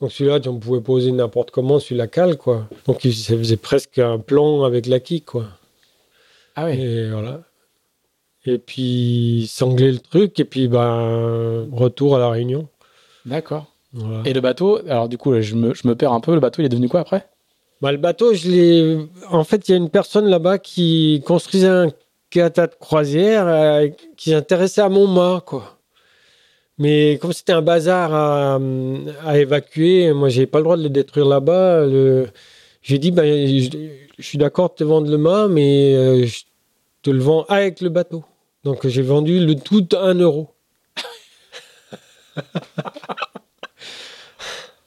Donc celui-là, on pouvait poser n'importe comment sur la cale, quoi. Donc il- ça faisait presque un plan avec la quille, quoi. Ah oui. Et voilà. Et puis sangler le truc, et puis ben retour à la Réunion. D'accord. Voilà. Et le bateau, alors du coup, je me, je me perds un peu. Le bateau, il est devenu quoi après? Bah, le bateau, je l'ai. En fait, il y a une personne là-bas qui construisait un cata de croisière euh, qui s'intéressait à mon mât, quoi. Mais comme c'était un bazar à, à évacuer, moi, j'ai pas le droit de le détruire là-bas. Le... J'ai dit, ben, je, je suis d'accord de te vendre le mât, mais euh, je te le vends avec le bateau. Donc, j'ai vendu le tout à un euro. <laughs>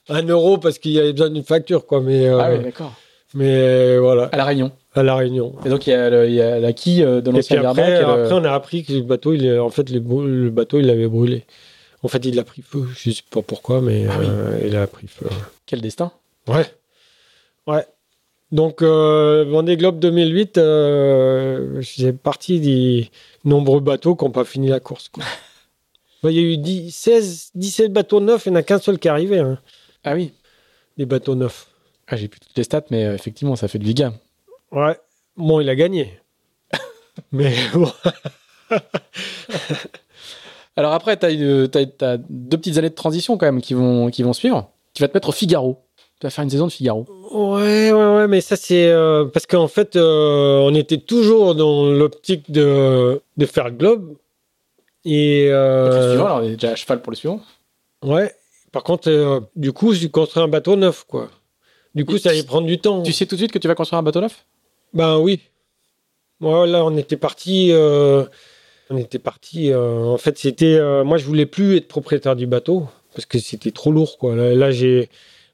un euro parce qu'il y avait besoin d'une facture, quoi. Mais, euh, Ah oui, d'accord. mais euh, voilà, À la Réunion. à la Réunion. Et donc, il y a, le- il y a la quille euh, de Et puis l'ancien après, le- après, on a appris que le bateau, il en fait, le, bateau, il l'avait brûlé. En fait, il a pris feu. Je sais pas pourquoi, mais Ah oui. euh, il a pris feu. Quel destin Ouais. Ouais. Donc, Vendée Globe 2008, euh, j'ai partie des nombreux bateaux qui n'ont pas fini la course. quoi. <laughs> Il y a eu 10, 16, 17 bateaux neufs, il n'y en a qu'un seul qui est arrivé, hein, Ah oui. des bateaux neufs. Ah, J'ai plus toutes les stats, mais euh, effectivement, ça fait du giga. Ouais. Bon, il a gagné. <laughs> mais bon. <laughs> Alors après, tu as, deux petites années de transition quand même qui vont, qui vont suivre. Tu vas te mettre au Figaro. Tu vas faire une saison de Figaro. Ouais, ouais, ouais, mais ça c'est euh, parce qu'en fait, euh, on était toujours dans l'optique de, de faire le globe. Et euh, suivant, alors on est déjà à cheval pour le suivant. ouais, par contre, euh, du coup, j'ai construit un bateau neuf, quoi. Du coup, Et ça allait prendre du temps. Tu sais tout de suite que tu vas construire un bateau neuf? Ben oui. Moi, là, on était parti. euh, on était parti. euh, en fait, c'était. moi, je voulais plus être propriétaire du bateau parce que c'était trop lourd, quoi. Là, là, j'ai.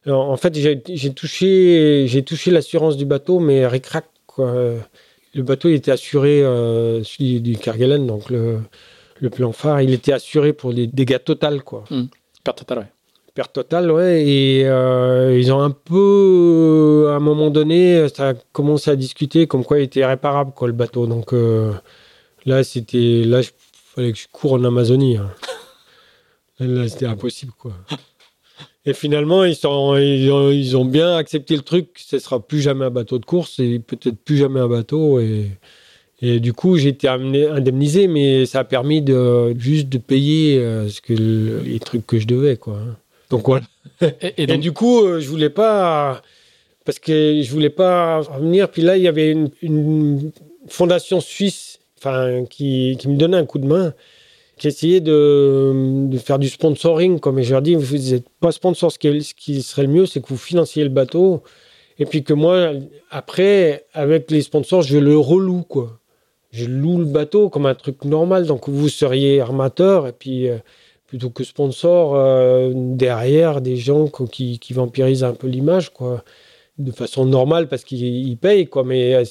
En fait, j'ai j'ai touché, j'ai touché l'assurance du bateau, mais ric-rac, quoi. Le bateau, il était assuré, euh, celui du Kerguelen, donc le, le plan phare, il était assuré pour les dégâts totaux, quoi. Perte totale, ouais. Perte totale, ouais. Et euh, ils ont un peu, à un moment donné, ça a commencé à discuter comme quoi il était réparable, quoi, le bateau. Donc euh, là, c'était, là, il fallait que je cours en Amazonie. hein. <laughs> Là, c'était impossible, quoi. Et finalement, ils, sont, ils, ont, ils ont bien accepté le truc. Ce sera plus jamais un bateau de course et peut-être plus jamais un bateau. Et, et du coup, j'ai été indemnisé, mais ça a permis de juste de payer euh, ce que le- les trucs que je devais, quoi. Donc voilà. Et, et Et donc, du coup, euh, je voulais pas parce que je voulais pas revenir. Puis là, il y avait une, une fondation suisse, enfin, qui, qui me donnait un coup de main, qui essayait de, de faire du sponsoring. Comme je leur dis, vous n'êtes pas sponsor. Ce qui, ce qui serait le mieux, c'est que vous financiez le bateau, et puis que moi, après, avec les sponsors, je le reloue, quoi. Je loue le bateau comme un truc normal. Donc vous seriez armateur, et puis euh, plutôt que sponsor euh, derrière des gens qui, qui vampirisent un peu l'image, quoi, de façon normale parce qu'ils ils payent, quoi, mais euh,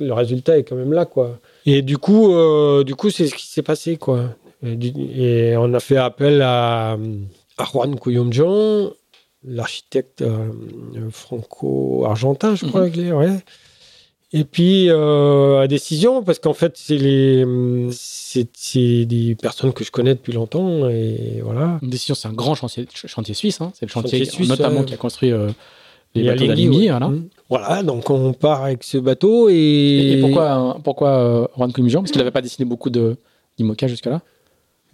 le résultat est quand même là, quoi. Et du coup, euh, du coup, c'est ce qui s'est passé, quoi. Et, on a fait appel à, à Juan Couyomjan, l'architecte franco-argentin, je crois, Mhm. ouais. Et puis euh, à décision, parce qu'en fait, c'est les, c'est c'est des personnes que je connais depuis longtemps, et voilà. une décision, c'est un grand chantier, ch- chantier suisse. hein. C'est le chantier, Chantier suisse, notamment ouais. qui a construit euh, les bateaux d'Alinghi. ouais. Voilà. Mhm. Voilà, donc on part avec ce bateau et. Et, et pourquoi, pourquoi euh, Juan Comijan Parce qu'il n'avait pas dessiné beaucoup de d'IMOCA jusque-là.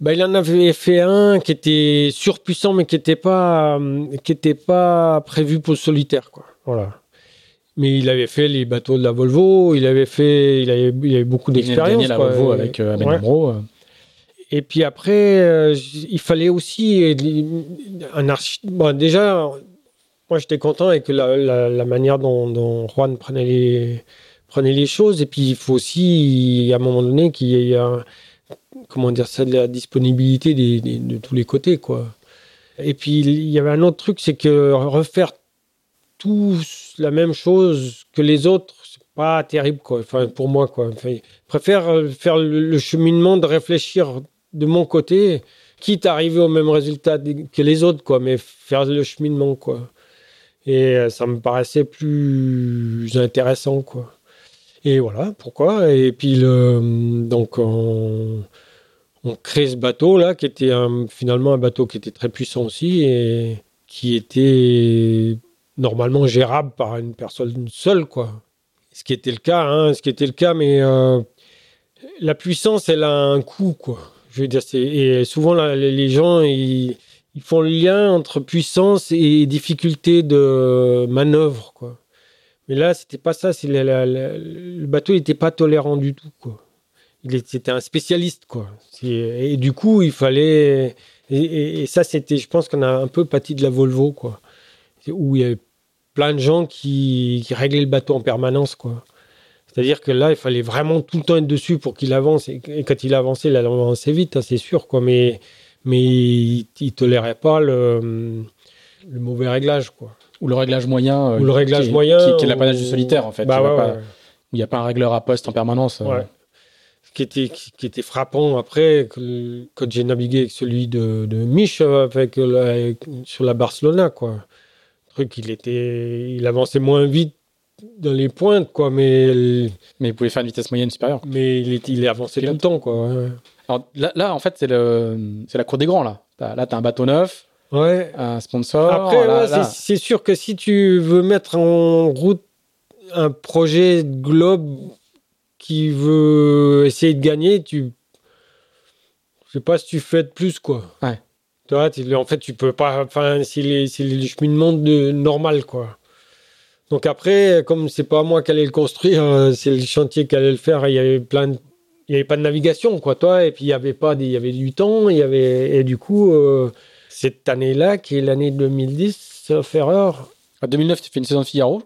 Bah, il en avait fait un qui était surpuissant, mais qui n'était pas, euh, qui était pas prévu pour le solitaire, quoi. Voilà. Mais il avait fait les bateaux de la Volvo, il avait fait, il avait, il avait beaucoup Il venait de d'expérience. gagner la. Volvo avec euh, Ahmed Ouais. Amro, euh. Et puis après, euh, il fallait aussi euh, un archi... Bon, déjà, moi j'étais content avec la, la- la manière dont, dont Juan prenait les, prenait les choses. Et puis il faut aussi, à un moment donné, qu'il y ait un- comment dire ça, de la disponibilité des- des- de tous les côtés. quoi. Et puis il y avait un autre truc, c'est que refaire tous la même chose que les autres, c'est pas terrible, quoi. Enfin, pour moi, quoi. Je préfère euh, faire le, cheminement de réfléchir de mon côté, quitte à arriver au même résultat que les autres, quoi, mais faire le cheminement, quoi. Et euh, ça me paraissait plus intéressant, quoi. Et voilà, pourquoi? Et puis, le, donc, on, on crée ce bateau-là, qui était finalement un bateau qui était très puissant aussi, et qui était normalement gérable par une personne seule, quoi. Ce qui était le cas, hein, ce qui était le cas, mais euh, la puissance, elle a un coût, quoi. Je veux dire, et souvent les gens, ils, font le lien entre puissance et difficulté de manœuvre, quoi. Mais là, c'était pas ça. Le bateau n'était pas tolérant du tout, quoi. Il était un spécialiste, quoi. Et du coup, il fallait. Et, ça, c'était, je pense qu'on a un peu pâti de la Volvo, quoi. Où il y avait plein de gens qui, qui réglaient le bateau en permanence, quoi. C'est-à-dire que là, il fallait vraiment tout le temps être dessus pour qu'il avance. Et, quand il avançait, il avançait vite, hein, c'est sûr, quoi. Mais, mais il, ne tolérait pas le, le, mauvais réglage, quoi. Ou le réglage moyen. Euh, ou le réglage qui, moyen. Qui, est l'apanage du solitaire, en fait. Bah il n'y a pas un régleur à poste en permanence. Euh. Ce qui était, qui, était frappant après, quand j'ai navigué avec celui de, de Mich euh, avec, sur la Barcelona, quoi. Truc, il était, il avançait moins vite dans les pointes, quoi, mais. Mais il pouvait faire une vitesse moyenne supérieure. Mais il est, il est avancé tout le temps, quoi. Alors là, là, en fait, c'est le, c'est la cour des grands, là. là, tu as un bateau neuf, ouais. un sponsor. Après, c'est sûr que si tu veux mettre en route un projet globe qui veut essayer de gagner, tu. Je sais pas si tu fais de plus, quoi. Ouais. En fait, tu peux pas. Enfin, c'est le cheminement de, normal, quoi. Donc après, comme c'est pas moi qui allais le construire, euh, c'est le chantier qui allait le faire. Il y avait plein il y avait pas de navigation, quoi, toi. Et puis il y avait pas, il y avait du temps. Il y avait et du coup, euh, cette année-là, qui est l'année 2010, sauf erreur. En 2009, tu fais une saison de Figaro?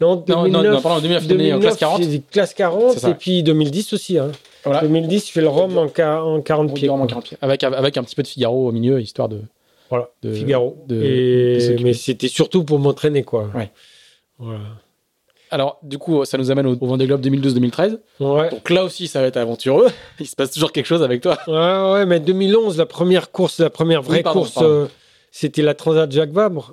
Non, 2009, non, non, pardon, 2009, 2009 classe 40. Classe 40 et puis 2010 aussi. Hein. Voilà. 2010, je fais le Rome en, en 40 pieds. En 40 pieds. Avec, avec un petit peu de Figaro au milieu, histoire de. Voilà, de, Figaro. et, mais c'était surtout pour m'entraîner, quoi. Ouais. Alors, du coup, ça nous amène au, Vendée Globe 2012-2013. Ouais. Donc là aussi, ça va être aventureux. <laughs> Il se passe toujours quelque chose avec toi. Ouais, ouais, mais 2011, la première course, la première vraie course, euh, c'était la Transat Jacques Vabre.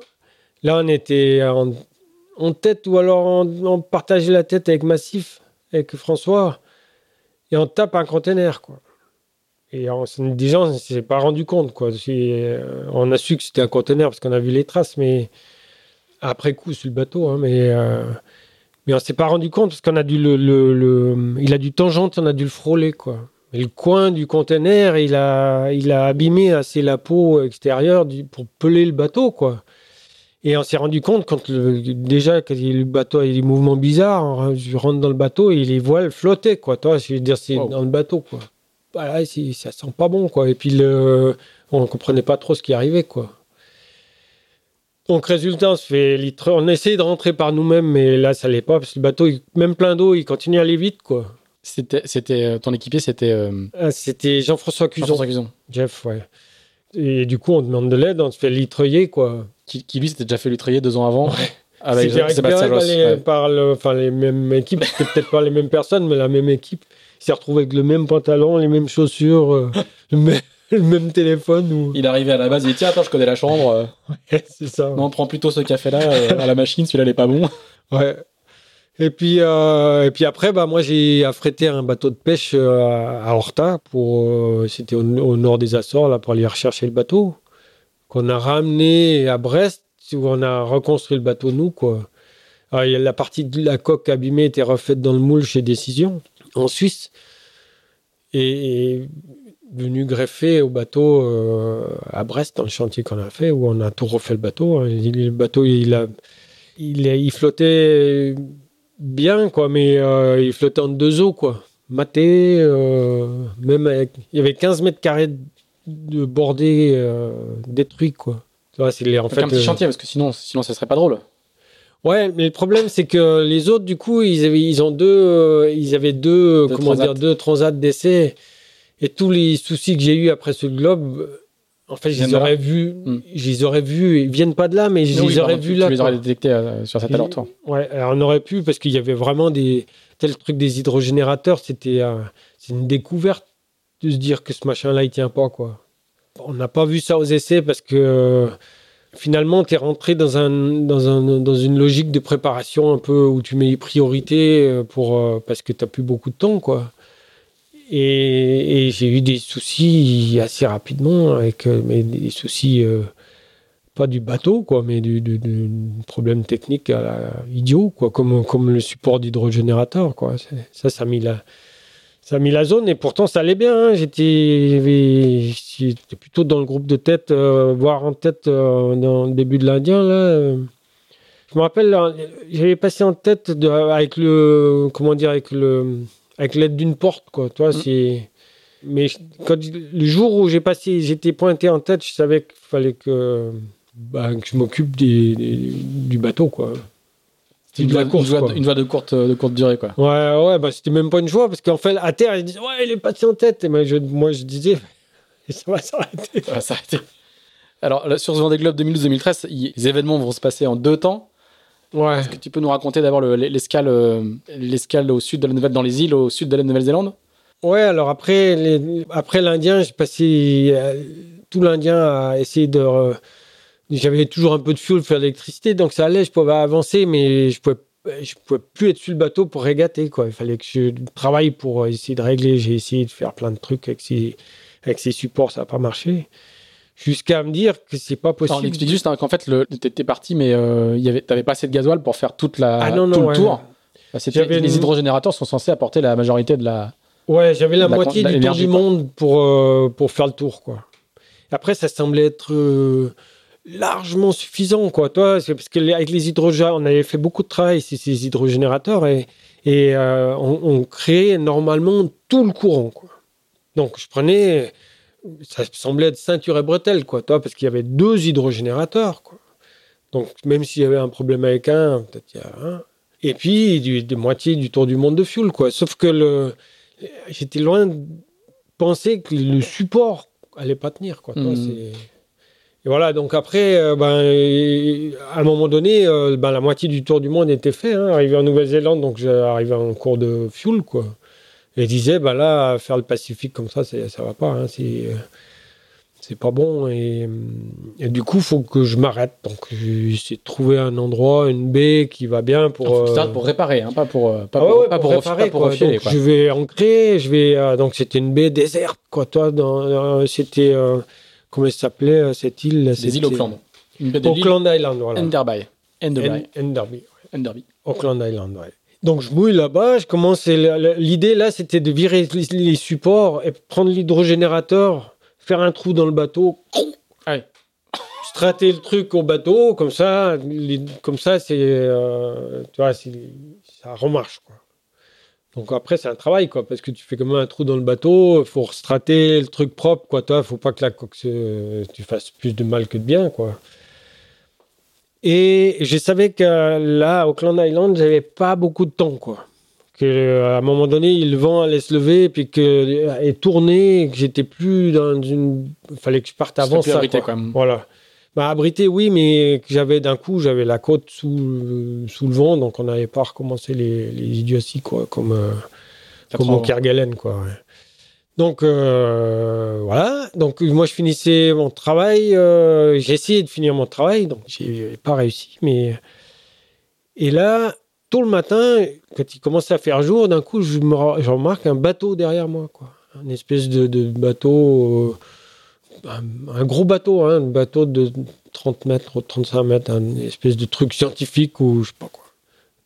Là, on était en, tête ou alors on, partageait la tête avec Massif, avec François, et on tape un container, quoi. Et on, déjà, on ne s'est pas rendu compte, quoi. Euh, on a su que c'était un container parce qu'on a vu les traces, mais après coup sur le bateau, hein, mais, euh, mais on s'est pas rendu compte parce qu'on a dû le, il a du tangente, on a dû le frôler quoi. Mais le coin du conteneur, il a, il a abîmé assez la peau extérieure pour peler le bateau quoi. Et on s'est rendu compte quand déjà que le bateau a des mouvements bizarres, je rentre dans le bateau et les voiles flottaient quoi. Toi, je veux dire c'est dans le bateau quoi. Voilà, ça sent pas bon quoi. Et puis le, on comprenait pas trop ce qui arrivait quoi. Donc, résultat, on se fait On essaie de rentrer par nous-mêmes, mais là, ça l'est pas, parce que le bateau, même plein d'eau, il continue à aller vite, quoi. C'était, c'était euh, ton équipier, c'était. Euh, ah, c'était Jean-François Cuson. Jean-François Cuson. Jeff, ouais. Et du coup, on demande de l'aide, on se fait litreuiller, quoi. Qui, lui s'était déjà fait litreuiller deux ans avant. Avec Sébastien Ross. Les, par le, enfin, les mêmes équipes, c'était peut-être pas les mêmes personnes, mais la même équipe. Il s'est retrouvé avec le même pantalon, les mêmes chaussures, euh, <laughs> le même le même téléphone. Ou... Il arrivait à la base, il dit Tiens, attends, je connais la chambre. c'est ça. Non, on prend plutôt ce café-là euh, à la machine, celui-là n'est pas bon. Ouais. Et puis, euh, et puis après, bah, moi, j'ai affrété un bateau de pêche euh, à Horta. Pour, c'était au, nord des Açores, là, pour aller rechercher le bateau. Qu'on a ramené à Brest, où on a reconstruit le bateau, nous, quoi. Alors, la partie de la coque abîmée était refaite dans le moule chez Décision, en Suisse. Et, venu greffer au bateau euh, à Brest, dans le chantier qu'on a fait, où on a tout refait le bateau. Hein. Le bateau, il, il flottait bien, quoi, mais euh, il flottait en deux eaux, quoi. Maté, euh, même il y avait 15 mètres carrés de bordée détruit, quoi. c'est en fait, un petit chantier, parce que sinon, sinon, ça serait pas drôle. Ouais, mais le problème c'est que les autres, du coup, ils avaient, ils ont deux, ils avaient deux, comment dire, deux transats d'essai. Et tous les soucis que j'ai eu après ce globe, euh, en fait, je les aurais vus, hmm. je les aurais vus, ils viennent pas de là, mais je les aurais vus là. Tu les aurais détectés euh, sur cet alentour. Ouais, alors on aurait pu, parce qu'il y avait vraiment des. Tel truc des hydrogénérateurs, c'était une découverte de se dire que ce machin-là, il tient pas, quoi. On n'a pas vu ça aux essais parce que finalement, tu es rentré dans, un, dans, un, dans une logique de préparation un peu où tu mets les priorités pour, parce que tu n'as plus beaucoup de temps, quoi. Et, j'ai eu des soucis assez rapidement, avec mais des soucis pas du bateau, quoi, mais du, problème technique idiot, quoi, comme, comme le support d'hydrogénérateur. Quoi. Ça, ça a, mis la, ça a mis la zone et pourtant ça allait bien. Hein. J'étais, plutôt dans le groupe de tête, euh, voire en tête euh, dans le début de l'Indien. Là. Je me rappelle, j'avais passé en tête avec le, comment dire, avec le, avec l'aide d'une porte, quoi. Toi, mmh. c'est. Mais quand, le jour où j'ai passé, j'étais pointé en tête, je savais qu'il fallait que bah, que je m'occupe des, du bateau, quoi. Une, voie, course, une, voie, de courte, de courte durée, quoi. Ouais, ouais, bah, c'était même pas une joie, parce qu'en fait, à terre, ils disaient, ouais, il est passé en tête. Et moi, je, moi, je disais, <laughs> ça va s'arrêter. Ça va s'arrêter. Alors, sur ce Vendée Globe 2012-2013, les événements vont se passer en deux temps. Ouais. Est-ce que tu peux nous raconter d'abord l'escale, euh, l'escale au sud de la Nouvelle, dans les îles, au sud de la Nouvelle-Zélande? Ouais, alors après, les, après l'Indien, j'ai passé euh, tout l'Indien à essayer de j'avais toujours un peu de fuel pour faire l'électricité, donc ça allait, je pouvais avancer, mais je pouvais, je pouvais plus être sur le bateau pour régater. Quoi. Il fallait que je travaille pour essayer de régler. J'ai essayé de faire plein de trucs avec ces, avec ces supports, ça n'a pas marché. Jusqu'à me dire que c'est pas possible. On explique juste hein, qu'en fait, tu étais parti, mais euh, tu n'avais pas assez de gasoil pour faire toute la, ah non, tout non, le tour. les hydrogénérateurs sont censés apporter la majorité de la. Ouais, j'avais la, moitié du tour du monde pour, euh, pour faire le tour. Quoi. Après, ça semblait être. Euh, largement suffisant, quoi. Toi, parce que avec les hydrogènes, on avait fait beaucoup de travail sur ces hydrogénérateurs et, et euh, on, créait normalement tout le courant, quoi. Donc, je prenais, ça semblait être ceinture et bretelle, quoi, toi, parce qu'il y avait deux hydrogénérateurs, quoi. Donc, même s'il y avait un problème avec un, peut-être il y a un. Et puis, du, de moitié du tour du monde de fuel, quoi. Sauf que le, j'étais loin de penser que le support allait pas tenir, quoi. Mmh. c'est et voilà, donc après, euh, ben, à un moment donné, euh, ben, la moitié du tour du monde était fait. Hein, arrivé en Nouvelle-Zélande, donc j'arrivais en cours de fuel, quoi. Et je disais, ben là, faire le Pacifique comme ça, ça va pas. Hein, c'est, c'est pas bon. Et, du coup, il faut que je m'arrête. Donc, j'essaie de trouver un endroit, une baie qui va bien pour. Euh... pour réparer, hein, pas pour, pas, ah pas, pour, réparer, pas pour Je vais ancrer, je vais. donc, c'était une baie déserte, quoi. Toi, dans, c'était comment ça s'appelait euh, cette île Les îles Auckland. Auckland Island, voilà. Enderby. Enderby. Enderby. Enderby. Auckland Island, ouais. Donc je mouille là-bas, je commence. L'idée là, c'était de virer les supports et prendre l'hydrogénérateur, faire un trou dans le bateau, strater le truc au bateau, comme ça, comme ça, c'est, euh, tu vois, ça remarche quoi. Donc après, c'est un travail, quoi, parce que tu fais comme un trou dans le bateau, il faut restrater le truc propre, quoi. Toi, faut pas que la coque tu fasses plus de mal que de bien, quoi. Et je savais que là, au Auckland Island, j'avais pas beaucoup de temps, quoi. Que à un moment donné, le vent allait se lever, et puis que et tourner, que j'étais plus dans une, il fallait que je parte avant ça. Quoi. Quand même. Voilà. Bah, abrité, oui, mais j'avais d'un coup, j'avais la côte sous, sous le vent, donc on n'avait pas recommencé les, les idioties, quoi, comme, euh, comme au Kerguelen, quoi. Donc euh, voilà, donc moi je finissais mon travail, euh, j'ai essayé de finir mon travail, donc j'ai pas réussi, mais et là, tôt le matin, quand il commençait à faire jour, d'un coup je, remarque un bateau derrière moi, quoi, une espèce de, bateau un, gros bateau, hein, un bateau de 30 mètres ou 35 mètres, une espèce de truc scientifique ou je sais pas quoi.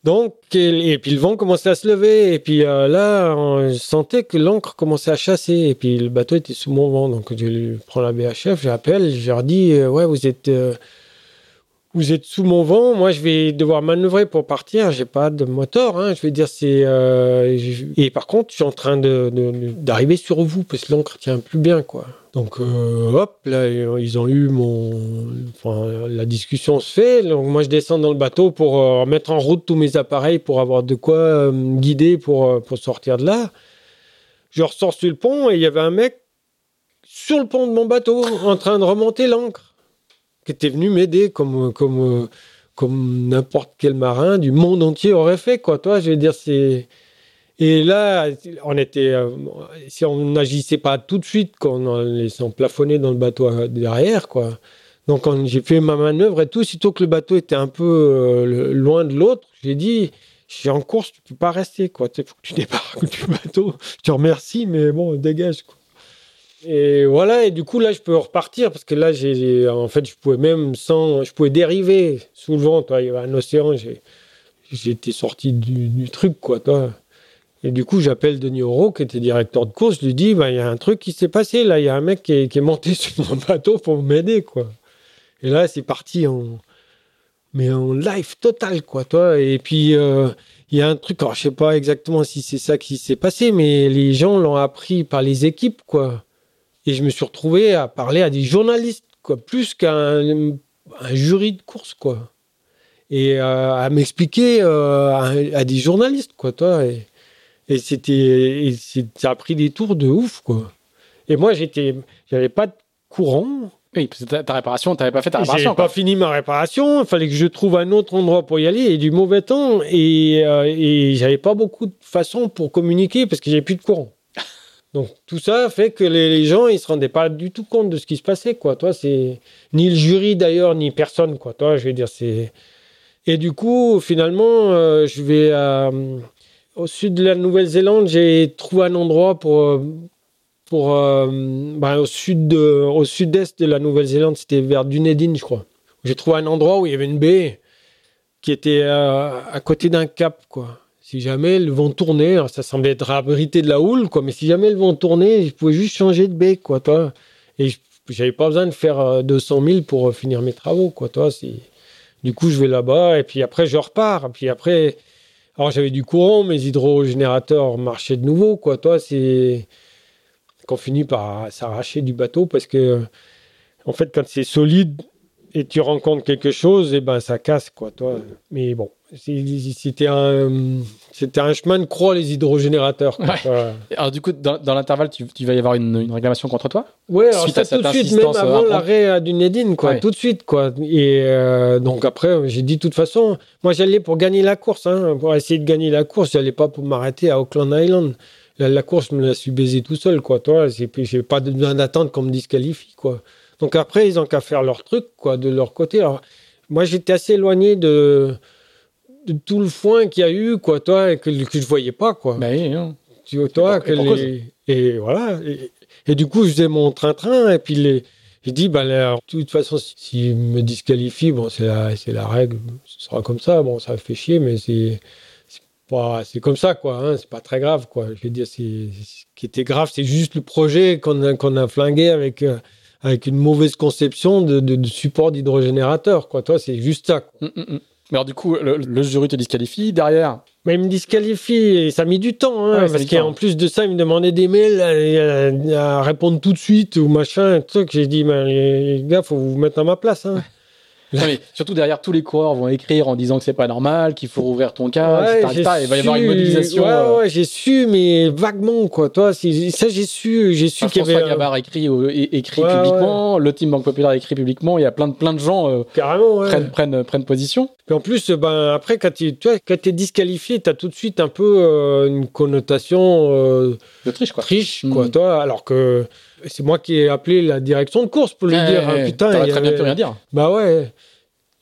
Donc, et, puis le vent commençait à se lever, et puis euh, là, on sentait que l'encre commençait à chasser, et puis le bateau était sous mon vent. Donc, je prends la BHF, j'appelle, je leur dis euh, Ouais, vous êtes, euh, vous êtes sous mon vent, moi je vais devoir manœuvrer pour partir, j'ai pas de moteur, hein. je vais dire c'est. Et par contre, je suis en train d'arriver sur vous, parce que l'encre tient plus bien, quoi. Donc, euh, hop, là, ils ont eu mon. Enfin, la discussion se fait. Donc, moi, je descends dans le bateau pour euh, mettre en route tous mes appareils pour avoir de quoi euh, guider pour, pour sortir de là. Je ressors sur le pont et il y avait un mec sur le pont de mon bateau en train de remonter l'ancre qui était venu m'aider comme, comme, comme n'importe quel marin du monde entier aurait fait, quoi. Toi, je vais dire, c'est. Et là, on était, euh, si on n'agissait pas tout de suite, qu'on laissait plafonner dans le bateau derrière, quoi. Donc j'ai fait ma manœuvre et tout. Sitôt que le bateau était un peu euh, loin de l'autre, j'ai dit, je suis en course, tu peux pas rester, quoi. Il faut que tu débarques du bateau. Je te remercie, mais bon, dégage. Et voilà, et du coup, là, je peux repartir parce que là, j'ai, en fait, je pouvais même sans, je pouvais dériver sous le vent, toi. Il y avait un océan, j'étais sorti du, truc, quoi, toi. Et du coup, j'appelle Denis Oro, qui était directeur de course, je lui dis, bah, il y a un truc qui s'est passé, là, il y a un mec qui est, monté <laughs> sur mon bateau pour m'aider, quoi. Et là, c'est parti en, mais en live total, quoi, toi. Et puis, euh, il y a un truc, alors, je sais pas exactement si c'est ça qui s'est passé, mais les gens l'ont appris par les équipes, quoi. Et je me suis retrouvé à parler à des journalistes, quoi, plus qu'à un, jury de course, quoi. Et euh, à m'expliquer euh, à, des journalistes, quoi, toi. Et, et c'était, ça a pris des tours de ouf, quoi. Et moi, j'étais, j'avais pas de courant. Oui, parce que ta, réparation, tu n'avais pas fait ta réparation. J'ai pas fini ma réparation. Il fallait que je trouve un autre endroit pour y aller et du mauvais temps. Et, euh, et j'avais pas beaucoup de façons pour communiquer parce que j'avais plus de courant. Donc tout ça fait que les, gens ils se rendaient pas du tout compte de ce qui se passait quoi. Toi c'est ni le jury d'ailleurs ni personne quoi. Toi je vais dire c'est et du coup finalement euh, je vais euh, au sud de la Nouvelle-Zélande, j'ai trouvé un endroit pour, euh, pour ben, au sud au sud-est de la Nouvelle-Zélande, c'était vers Dunedin, je crois. J'ai trouvé un endroit où il y avait une baie qui était à côté d'un cap, quoi. Si jamais le vent tournait, ça semblait être abrité de la houle, quoi, mais si jamais le vent tournait, je pouvais juste changer de baie, quoi, toi. Et j'avais pas besoin de faire 200 000 pour finir mes travaux, quoi, toi. Du coup, je vais là-bas et puis après, je repars. Et puis après, alors j'avais du courant, mes hydrogénérateurs marchaient de nouveau, quoi. Toi, c'est qu'on finit par s'arracher du bateau parce que, en fait, quand c'est solide et tu rencontres quelque chose, et eh ben ça casse, quoi. Toi, mais bon, c'était un, c'était un chemin de croix, les hydrogénérateurs. Alors, du coup, dans, l'intervalle, tu, tu, vas y avoir une, réclamation contre toi? Oui, alors suite ça, tout de suite, même avant l'arrêt à Dunedin, quoi, tout de suite, quoi. Et euh, donc, après, j'ai dit, de toute façon, moi, j'allais pour gagner la course, hein, pour essayer de gagner la course, j'allais pas pour m'arrêter à Auckland Island. La, course, je me la suis baisée tout seul, quoi, toi. J'ai pas besoin d'attendre qu'on me disqualifie, quoi. Donc, après, ils ont qu'à faire leur truc, quoi, de leur côté. Alors, moi, j'étais assez éloigné de de tout le foin qu'il y a eu, quoi, toi, et que, que je voyais pas, quoi. Ben non. Tu vois, toi, que les... Et voilà. Et, du coup, je faisais mon train-train, et puis les... j'ai dit, ben, de toute façon, s'ils me disqualifient, bon, c'est la, c'est la règle, ce sera comme ça, bon, ça fait chier, mais c'est, c'est pas, c'est comme ça, quoi, hein, c'est pas très grave, quoi. Je veux dire, c'est, ce qui était grave, c'est juste le projet qu'on a, qu'on a flingué avec, euh, avec une mauvaise conception de, de, support d'hydrogénérateur, quoi. Toi, c'est juste ça. Quoi. Mm, mm, mm. Mais alors, du coup, le, jury te disqualifie. Derrière, mais il me disqualifie et ça a mis du temps, hein, parce qu'en plus de ça, il me demandait des mails à, répondre tout de suite ou machin. Truc. J'ai dit, les gars, faut vous mettre à ma place. Hein mais surtout derrière, tous les coureurs vont écrire en disant que c'est pas normal, qu'il faut rouvrir ton cas, etc. Il va y avoir une mobilisation. Ouais, euh. ouais, j'ai su, mais vaguement, quoi. Toi, ça, j'ai su, j'ai su qu'il y avait. François Gabard écrit, écrit publiquement, le team Banque Populaire écrit publiquement. Il y a plein de, plein de gens euh, Carrément, prennent, prennent, prennent, position. Et en plus, ben, après, quand tu es disqualifié, tu as tout de suite un peu euh, une connotation de triche, quoi. Triche, quoi, mm. toi, alors que c'est moi qui ai appelé la direction de course pour lui dire hein, putain. T'aurais très bien pu rien dire. Bah ouais.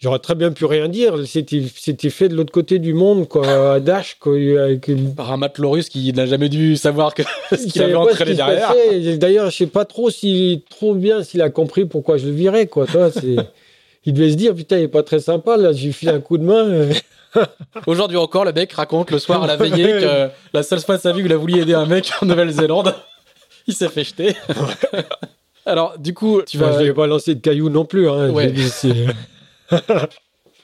J'aurais très bien pu rien dire. C'était fait de l'autre côté du monde, quoi, à Dash, quoi, avec Par un matelot russe qui n'a jamais dû savoir que <laughs> ce qu'il avait entraîné derrière. D'ailleurs, je sais pas trop si trop bien s'il a compris pourquoi je le virais, quoi. Toi, <laughs> il devait se dire, putain, il est pas très sympa, là, j'ai filé un coup de main. <laughs> Aujourd'hui encore, le mec raconte le soir à la veillée que la seule fois de sa vie où il a voulu aider un mec en Nouvelle-Zélande, il s'est fait jeter. <laughs> Alors, du coup, tu vas. je vais pas lancer de cailloux non plus. Hein, ouais. <laughs>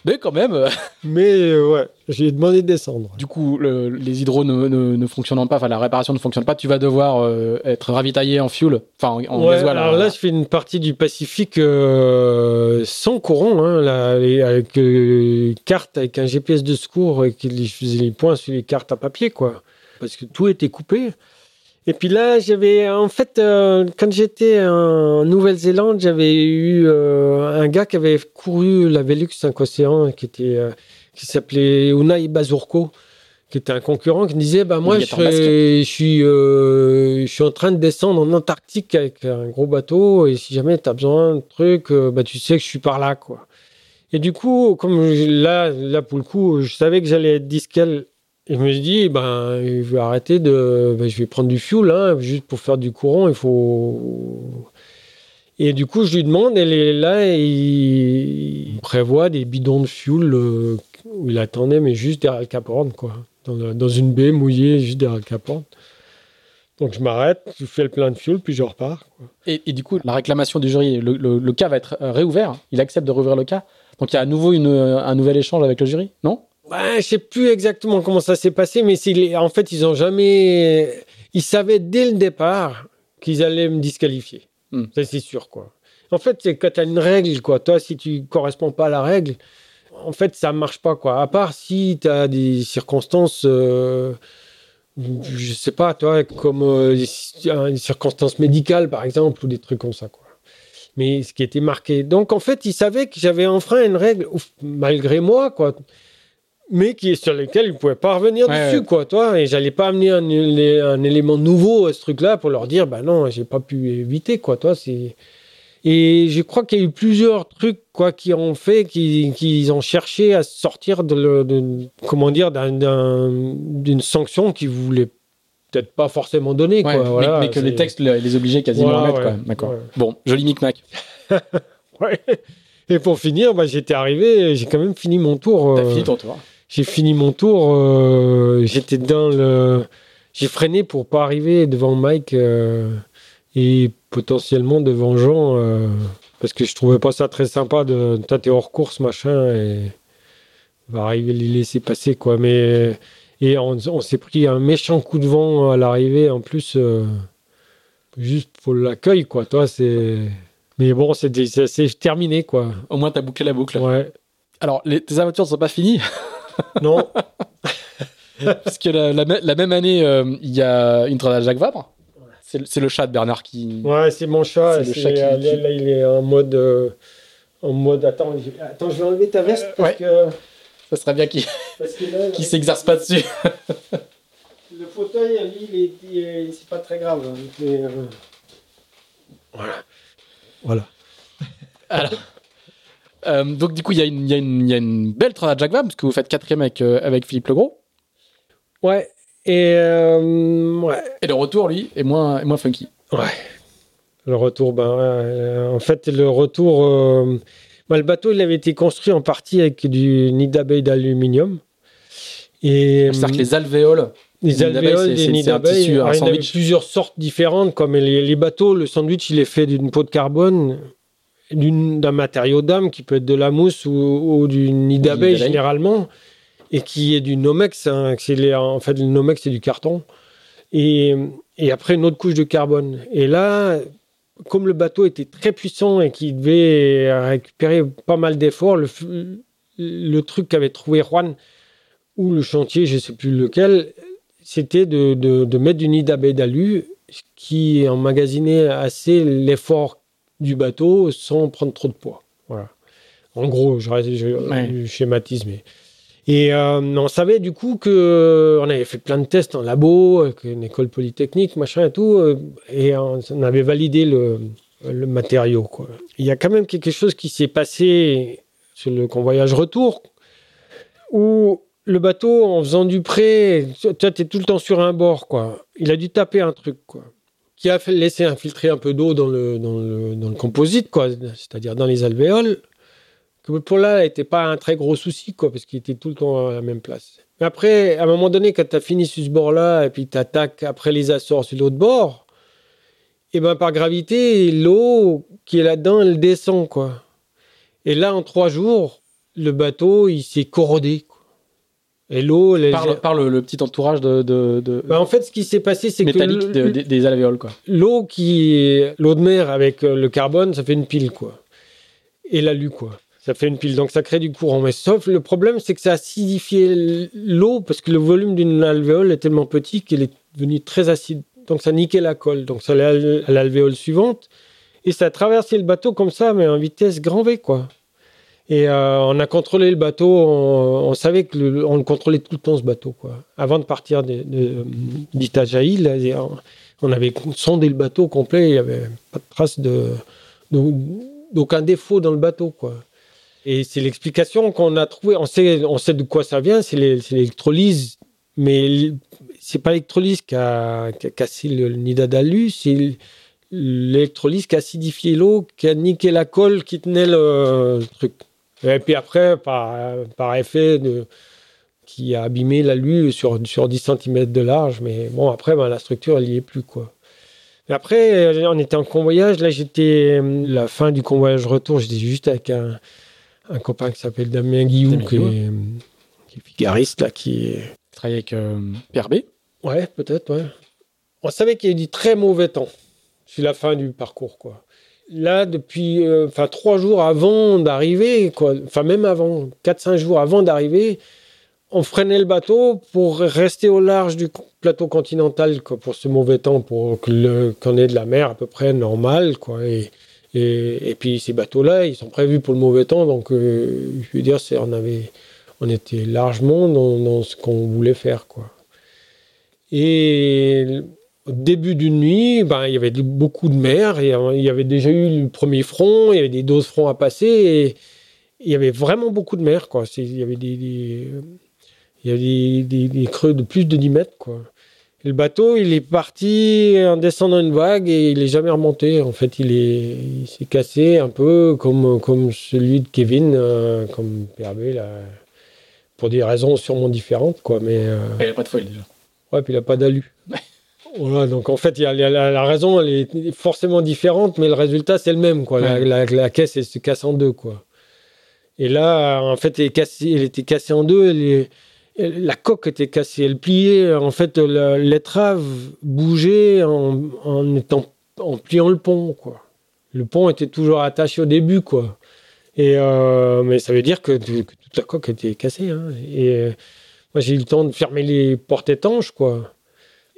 Mais quand même. <laughs> Mais euh, ouais, j'ai demandé de descendre. Du coup, les hydros ne, ne, fonctionnant pas, enfin la réparation ne fonctionne pas, tu vas devoir euh, être ravitaillé en fuel, enfin en, gasoil. Alors là, je fais une partie du Pacifique euh, sans courant, hein, là, avec carte, avec un GPS de secours, et je faisais les points sur les cartes à papier, quoi. Parce que tout était coupé. Et puis là, j'avais en fait, euh, quand j'étais en Nouvelle-Zélande, j'avais eu euh, un gars qui avait couru la Velux 5 Océans, qui était, euh, qui s'appelait Unai Bazurko. qui était un concurrent, qui me disait bah, Moi, je, je, suis, euh, je suis en train de descendre en Antarctique avec un gros bateau, et si jamais tu as besoin de trucs, euh, bah, tu sais que je suis par là. quoi. Et du coup, comme là, là, pour le coup, je savais que j'allais être disquel, et je me suis dit ben, Je vais arrêter de. Ben, je vais prendre du fuel, hein, juste pour faire du courant, il faut. Et du coup, je lui demande, elle est là, il prévoit des bidons de fuel euh, où il attendait, mais juste derrière le Cap Horn, quoi dans, une baie mouillée juste derrière le Cap Donc je m'arrête, je fais le plein de fuel, puis je repars. Et, du coup, la réclamation du jury, le, cas va être euh, réouvert. Il accepte de rouvrir le cas. Donc il y a à nouveau une, un nouvel échange avec le jury, non? Bah, Je sais plus exactement comment ça s'est passé, mais en fait, ils ont jamais. Ils savaient dès le départ qu'ils allaient me disqualifier. Hmm. Ça, c'est sûr, quoi. En fait, c'est quand tu as une règle, quoi. Toi, si tu corresponds pas à la règle, en fait, ça marche pas, quoi. À part si tu as des circonstances, euh, je sais pas, toi, comme euh, des circonstances médicales, par exemple, ou des trucs comme ça, quoi. Mais ce qui était marqué. Donc, en fait, ils savaient que j'avais enfreint une règle, malgré moi, quoi. Mais qui, sur lesquelles ils ne pouvaient pas revenir dessus, quoi, toi. Et j'allais pas amener un, un, élément nouveau à ce truc-là pour leur dire, bah non, j'ai pas pu éviter, quoi, toi. C'est et je crois qu'il y a eu plusieurs trucs quoi qui ont fait qu'ils ont cherché à sortir de, comment dire d'une sanction qu'ils voulaient peut-être pas forcément donner quoi. mais, que les textes les obligeaient quasiment à mettre. D'accord. Bon, joli micmac. <laughs> ouais. Et pour finir, bah, j'étais arrivé, j'ai quand même fini mon tour. T'as euh, fini ton tour. J'ai fini mon tour. Euh, j'étais dans le. J'ai freiné pour pas arriver devant Mike. Euh, et potentiellement devant Jean, euh, parce que je trouvais pas ça très sympa de tâter hors course, machin, et va arriver les laisser passer, quoi. Mais, et on, s'est pris un méchant coup de vent à l'arrivée, en plus, juste pour l'accueil, quoi. Toi, c'est. Mais bon, c'est terminé, quoi. Au moins, tu as bouclé la boucle. Ouais. Alors, les, tes aventures ne sont pas finies <laughs> Non. <laughs> Parce que la, même année, euh, il y a une à Jacques Vabre. C'est le chat de Bernard qui. Ouais, c'est mon chat. Le chat Là, il est en mode. Euh, en mode. Attends, attends, je vais enlever ta veste parce que. Ça serait bien qu'il qu s'exerce pas dessus. <laughs> le fauteuil, lui, il est, c'est pas très grave. Hein, euh, Voilà. Voilà. Alors. Euh, donc du coup, il y, y, y, a une belle trade à Jack Vabre, parce que vous faites quatrième avec, avec Philippe Legros. Ouais, et, euh, ouais. Et le retour, lui, est moins, moins funky. Ouais. Le retour, ben, en fait, le retour. Euh, ben, le bateau, il avait été construit en partie avec du nid d'abeille d'aluminium. Et C'est-à-dire que les alvéoles. Les alvéoles des nids d'abeilles, il y en avait plusieurs sortes différentes, comme les, bateaux. Le sandwich, il est fait d'une peau de carbone, d'un matériau d'âme qui peut être de la mousse ou, ou du nid d'abeille généralement et qui est du Nomex. Hein, en fait, le Nomex, c'est du carton. Et, et, après, une autre couche de carbone. Et là, comme le bateau était très puissant et qu'il devait récupérer pas mal d'efforts, le, le truc qu'avait trouvé Juan, ou le chantier, je ne sais plus lequel, c'était de, de, de, mettre du nid d'abeille d'alu qui emmagasinait assez l'effort du bateau sans prendre trop de poids. Voilà. En gros, je, je, je schématise, mais et euh, on savait du coup que on avait fait plein de tests en labo, avec une école polytechnique, machin et tout, euh, et on, avait validé le, le, matériau. Quoi. Il y a quand même quelque chose qui s'est passé sur le convoyage retour, où le bateau, en faisant du prêt, tu es tout le temps sur un bord, quoi. Il a dû taper un truc, quoi, qui a laisser infiltrer un peu d'eau dans le, dans, le, dans le composite, quoi, c'est-à-dire dans les alvéoles pour là, n'était pas un très gros souci, quoi, parce qu'il était tout le temps à la même place. Mais après, à un moment donné, quand tu as fini sur ce bord-là, et puis tu attaques après les Açores sur l'autre bord, et ben par gravité, l'eau qui est là-dedans, elle descend, quoi. Et là, en trois jours, le bateau, il s'est corrodé. Et l'eau, par, par le, petit entourage de. de, Ben en fait, ce qui s'est passé, c'est que métallique des alvéoles, quoi. L'eau qui, l'eau de mer avec euh, le carbone, ça fait une pile, quoi. Et l'alu, quoi. Ça fait une pile, donc ça crée du courant. Mais sauf le problème, c'est que ça a acidifié l'eau parce que le volume d'une alvéole est tellement petit qu'elle est devenue très acide. Donc ça niquait la colle. Donc ça allait à l'alvéole suivante et ça a traversé le bateau comme ça, mais en vitesse grand V, quoi. Et euh, on a contrôlé le bateau. On, savait que le, on le contrôlait tout le temps ce bateau. Avant de partir d'Itajaï, on avait sondé le bateau complet. Il n'y avait pas de trace de, d'aucun défaut dans le bateau. Et c'est l'explication qu'on a trouvée. On sait, de quoi ça vient. C'est l'électrolyse, mais c'est pas l'électrolyse qui a, cassé le, nid d'Adalu, c'est l'électrolyse qui a acidifié l'eau, qui a niqué la colle qui tenait le truc. Et puis après, par, par effet de, qui a abîmé l'alu sur, sur 10 cm de large. Mais bon, après, ben, la structure, elle n'y est plus, quoi. Et après, euh, on était en convoyage. Là, j'étais, la fin du convoyage retour, j'étais juste avec un, un copain qui s'appelle Damien Guillou, qui, est, qui est là, qui travaille avec euh, Pierre B. Ouais, peut-être, ouais. On savait qu'il y avait du très mauvais temps sur la fin du parcours, quoi là, depuis euh, trois jours avant d'arriver, enfin même avant, 4-5 jours avant d'arriver, on freinait le bateau pour rester au large du plateau continental pour ce mauvais temps, pour qu'on ait de la mer à peu près normale. Quoi, et, et, puis ces bateaux-là, ils sont prévus pour le mauvais temps, donc euh, je veux dire, on, avait, on était largement dans, dans ce qu'on voulait faire. Quoi. Et au début d'une nuit, ben, il y avait beaucoup de mer, et il y avait déjà eu le premier front, il y avait des doses fronts à passer, et il y avait vraiment beaucoup de mer. Quoi. Il y avait des, il y avait des, creux de plus de 10 mètres. Quoi. le bateau, il est parti en descendant une vague et il n'est jamais remonté. En fait, il s'est cassé un peu comme, comme celui de Kevin, euh, comme PRB, là, pour des raisons sûrement différentes. Quoi. Mais, euh, Il n'a pas de foil déjà. Ouais, puis il n'a pas d'alu. <laughs> Voilà, donc en fait, y a, la, raison, elle est forcément différente, mais le résultat, c'est le même. Quoi. La, caisse, elle se casse en deux. Quoi. Et là, en fait, elle, elle était cassée en deux. la coque était cassée. Elle pliait. En fait, l'étrave bougeait en, en, étant, en pliant le pont. Quoi. Le pont était toujours attaché au début. Quoi. Et, euh, mais ça veut dire que, toute la coque était cassée. Hein. Et euh, moi, j'ai eu le temps de fermer les portes étanches. quoi.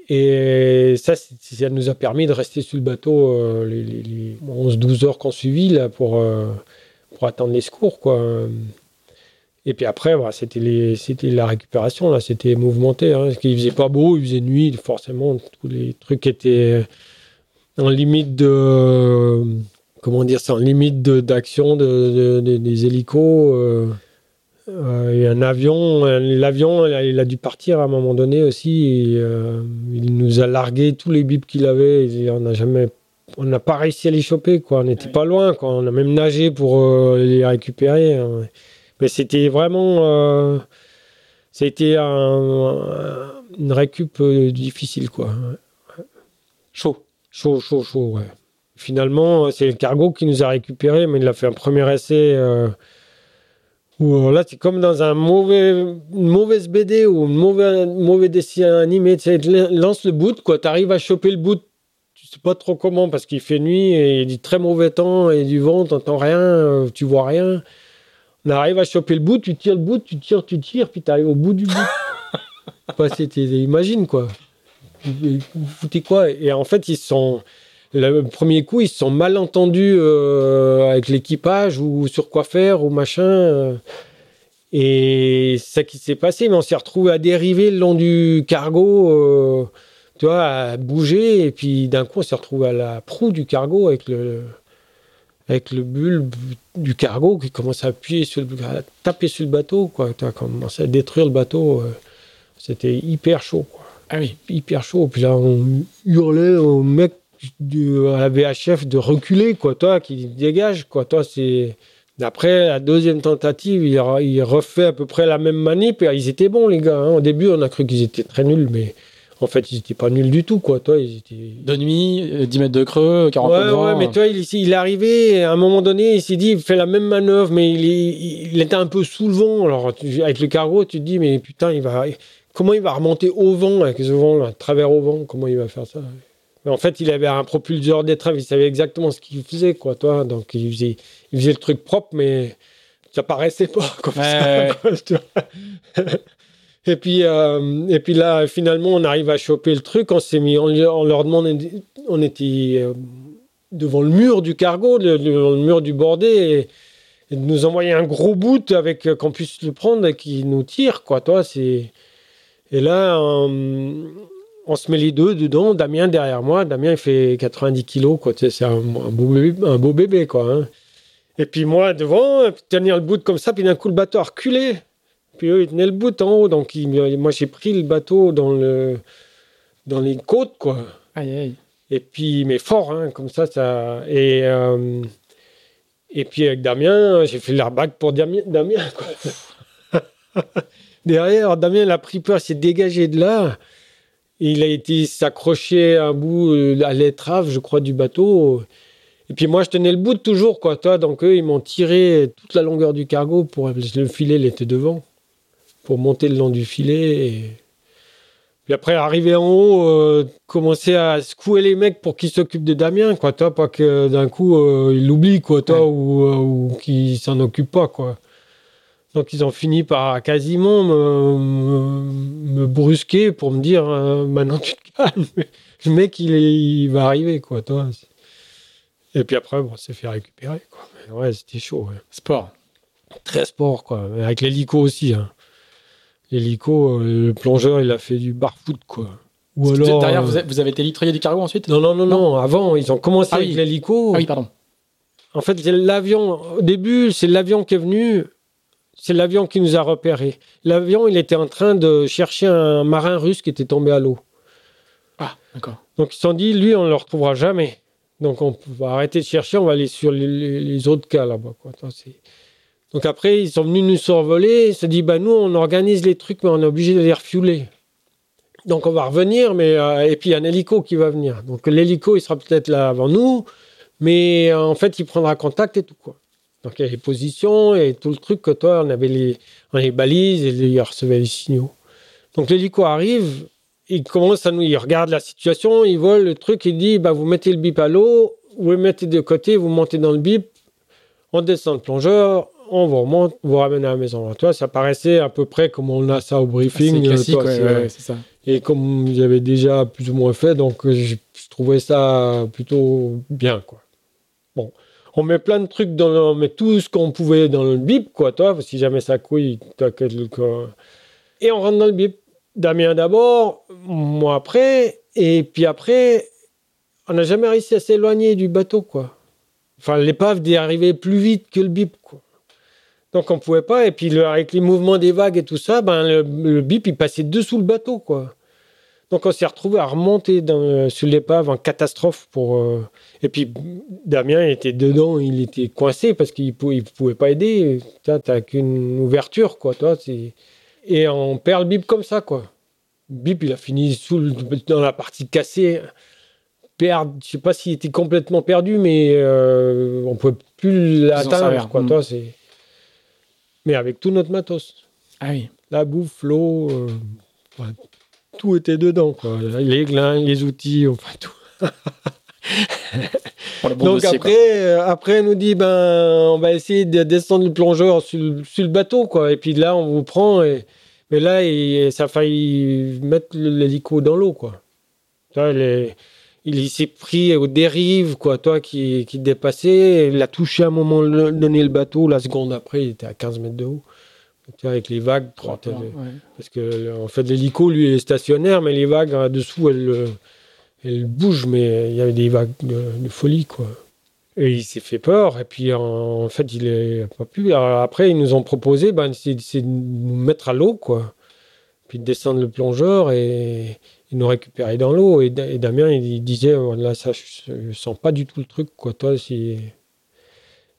Et ça, ça nous a permis de rester sur le bateau euh, les, 11-12 heures qu'on suivit là, pour, euh, pour attendre les secours. Quoi. Et puis après, voilà, c'était, c'était la récupération, c'était mouvementé. Hein, parce faisait pas beau, il faisait nuit, forcément, tous les trucs étaient en limite de. Comment dire En limite d'action de, des hélicos. Euh, euh, un avion, l'avion, il a dû partir à un moment donné aussi. Euh, il nous a largué tous les bips qu'il avait. on n'a jamais, on n'a pas réussi à les choper. Quoi. On n'était pas loin. Quoi. On a même nagé pour euh, les récupérer. Hein. Mais c'était vraiment, c'était un, une récup difficile, quoi. Chaud. Chaud, chaud, chaud. Finalement, c'est le cargo qui nous a récupéré, mais il a fait un premier essai là, c'est comme dans un mauvais, une mauvaise BD ou un mauvais, mauvais dessin animé. Tu lance le bout, quoi. Tu arrives à choper le bout. Tu sais pas trop comment parce qu'il fait nuit et il y a du très mauvais temps et du vent, t'entends rien, euh, tu vois rien. On arrive à choper le bout, tu tires le bout, tu tires, tu tires, puis tu arrives au bout du bout. <laughs> imagine quoi. Vous foutez quoi? Et en fait, ils sont le premier coup, ils se sont mal entendus euh, avec l'équipage ou sur quoi faire ou machin. Euh. et c'est ça qui s'est passé, mais on s'est retrouvé à dériver le long du cargo, euh, tu vois, à bouger. Et puis d'un coup, on s'est retrouvé à la proue du cargo avec le, avec le bulbe du cargo qui commence à appuyer sur le, à taper sur le bateau, quoi. Tu as commencé à détruire le bateau. C'était hyper chaud, quoi. Ah oui. Hyper chaud. Puis là, on hurlait au mec à la VHF de reculer, quoi, toi, qui dégage, quoi, toi, c'est. Après, la deuxième tentative, il, refait à peu près la même manip et ils étaient bons, les gars. Hein. Au début, on a cru qu'ils étaient très nuls, mais en fait, ils n'étaient pas nuls du tout, quoi. Toi, ils étaient... De nuit, 10 mètres de creux, 40 ouais, Ouais, mais toi, il, il est arrivé, à un moment donné, il s'est dit, il fait la même manœuvre, mais il, il, était un peu sous le vent. Alors, avec le cargo, tu te dis, mais putain, il va, comment il va remonter au vent, avec ce vent, à travers au vent, comment il va faire ça? En fait, il avait un propulseur d'étrave, il savait exactement ce qu'il faisait, quoi, toi. Donc, il faisait, il faisait le truc propre, mais ça paraissait pas comme <laughs> ça. <laughs> et puis, euh, et puis là, finalement, on arrive à choper le truc. On s'est mis, on, leur demandait, on était euh, devant le mur du cargo, devant le mur du bordé. et de nous envoyer un gros bout avec euh, qu'on puisse le prendre et qui nous tire, quoi. Toi, c'est. Et là, on, se met les deux dedans. Damien derrière moi. Damien, il fait 90 kilos, quoi. C'est un, beau bébé, un beau bébé, quoi. Hein. Et puis moi, devant, tenir le bout comme ça, puis d'un coup, le bateau a reculé. Puis eux, ils tenaient le bout en haut. Donc, moi, j'ai pris le bateau dans, le, dans les côtes, quoi. Aïe, aïe. Et puis, mais fort, hein, comme ça, ça. Et. Euh, et puis avec Damien, j'ai fait l'airbag pour Damien. Damien <laughs> Derrière, Damien il a pris peur, s'est dégagé de là. Il a été s'accrocher un bout euh, à l'étrave, je crois, du bateau. Et puis moi, je tenais le bout de toujours, quoi. Toi, donc eux, ils m'ont tiré toute la longueur du cargo pour le filet, il était devant, pour monter le long du filet. Et puis après, arriver en haut, euh, commencer à secouer les mecs pour qu'ils s'occupent de Damien, quoi, toi, pas que d'un coup, euh, ils l'oublient, quoi, toi, ou, euh, ou qu'ils s'en occupent pas, quoi. Donc, ils ont fini par quasiment me, brusquer pour me dire maintenant tu te calmes. <laughs> Le mec, il, il va arriver, quoi, toi. Et puis après, bon, on s'est fait récupérer, quoi. ouais, c'était chaud, Sport. Très sport, quoi. Avec l'hélico aussi, hein. L'hélico, euh, le plongeur, il a fait du bar-foot, quoi. Ou alors, derrière, euh, vous avez été litroyé du cargo ensuite? Non, non, non, non, Avant, ils ont commencé ah avec l'hélico. Ah oui, pardon. En fait, c'est l'avion. Au début, c'est l'avion qui est venu. C'est l'avion qui nous a repérés. L'avion, il était en train de chercher un marin russe qui était tombé à l'eau. Ah, d'accord. Donc, ils se sont dit, lui, on ne le retrouvera jamais. Donc, on va arrêter de chercher, on va aller sur les, autres cas là-bas. Donc après, ils sont venus nous survoler. Ils se disent, bah, nous, on organise les trucs, mais on est obligé de les refueler. Donc on va revenir, mais euh, et puis il y a un hélico qui va venir. Donc l'hélico, il sera peut-être là avant nous, mais euh, en fait, il prendra contact et tout quoi. Donc il y a les positions et tout le truc que toi, on avait les, les balises et il recevait les signaux. Donc l'hélico arrive, il commence à nous, il regarde la situation, il vole le truc, il dit, bah, vous mettez le bip à l'eau, vous le mettez de côté, vous montez dans le bip, on descend le plongeur, on vous remonte, vous ramène à la maison. Toi, ça paraissait à peu près comme on a ça au briefing. ça. Et comme j'avais déjà plus ou moins fait, donc euh, je, trouvais ça plutôt bien, quoi. Bon, on met plein de trucs dans, on met tout ce qu'on pouvait dans le bip, quoi, toi, si jamais ça couille, t'inquiète le Et on rentre dans le bip. Damien d'abord, moi après, et puis après, on n'a jamais réussi à s'éloigner du bateau, quoi. Enfin, l'épave d'y plus vite que le bip, quoi. Donc on pouvait pas. Et puis avec les mouvements des vagues et tout ça, ben le, bip il passait dessous le bateau quoi. Donc on s'est retrouvé à remonter dans, sur l'épave en catastrophe pour. Euh, et puis Damien était dedans, il était coincé parce qu'il pouvait, pouvait pas aider. Tu n'as qu'une ouverture quoi, toi. Et on perd le bip comme ça quoi. bip il a fini sous dans la partie cassée. Perdre, je sais pas s'il était complètement perdu, mais euh, on pouvait plus l'atteindre quoi. Toi c'est mais avec tout notre matos. Ah oui. La bouffe, l'eau, euh, tout était dedans, quoi. Les glins, les outils, enfin tout. <laughs> Donc après, euh, après, elle nous dit, ben, on va essayer de descendre le plongeur sur, le bateau, quoi. Et puis là, on vous prend. Et... Mais là, ça a failli mettre l'hélico dans l'eau, quoi. Les il s'est pris aux dérives, quoi, toi qui, qui dépassait. Il a touché à un moment donné le bateau, la seconde après, il était à 15 mètres de haut. Avec les vagues, parce que en fait l'hélico lui est stationnaire, mais les vagues en dessous elles, elles bougent, mais il y avait des vagues de, folie quoi. Et il s'est fait peur, et puis en, fait il n'a pas pu. après ils nous ont proposé, ben, c'est de nous mettre à l'eau quoi, puis de descendre le plongeur et nous récupérait dans l'eau. Et, Damien, il disait, oh, là, ça, je, sens pas du tout le truc, quoi, toi, si...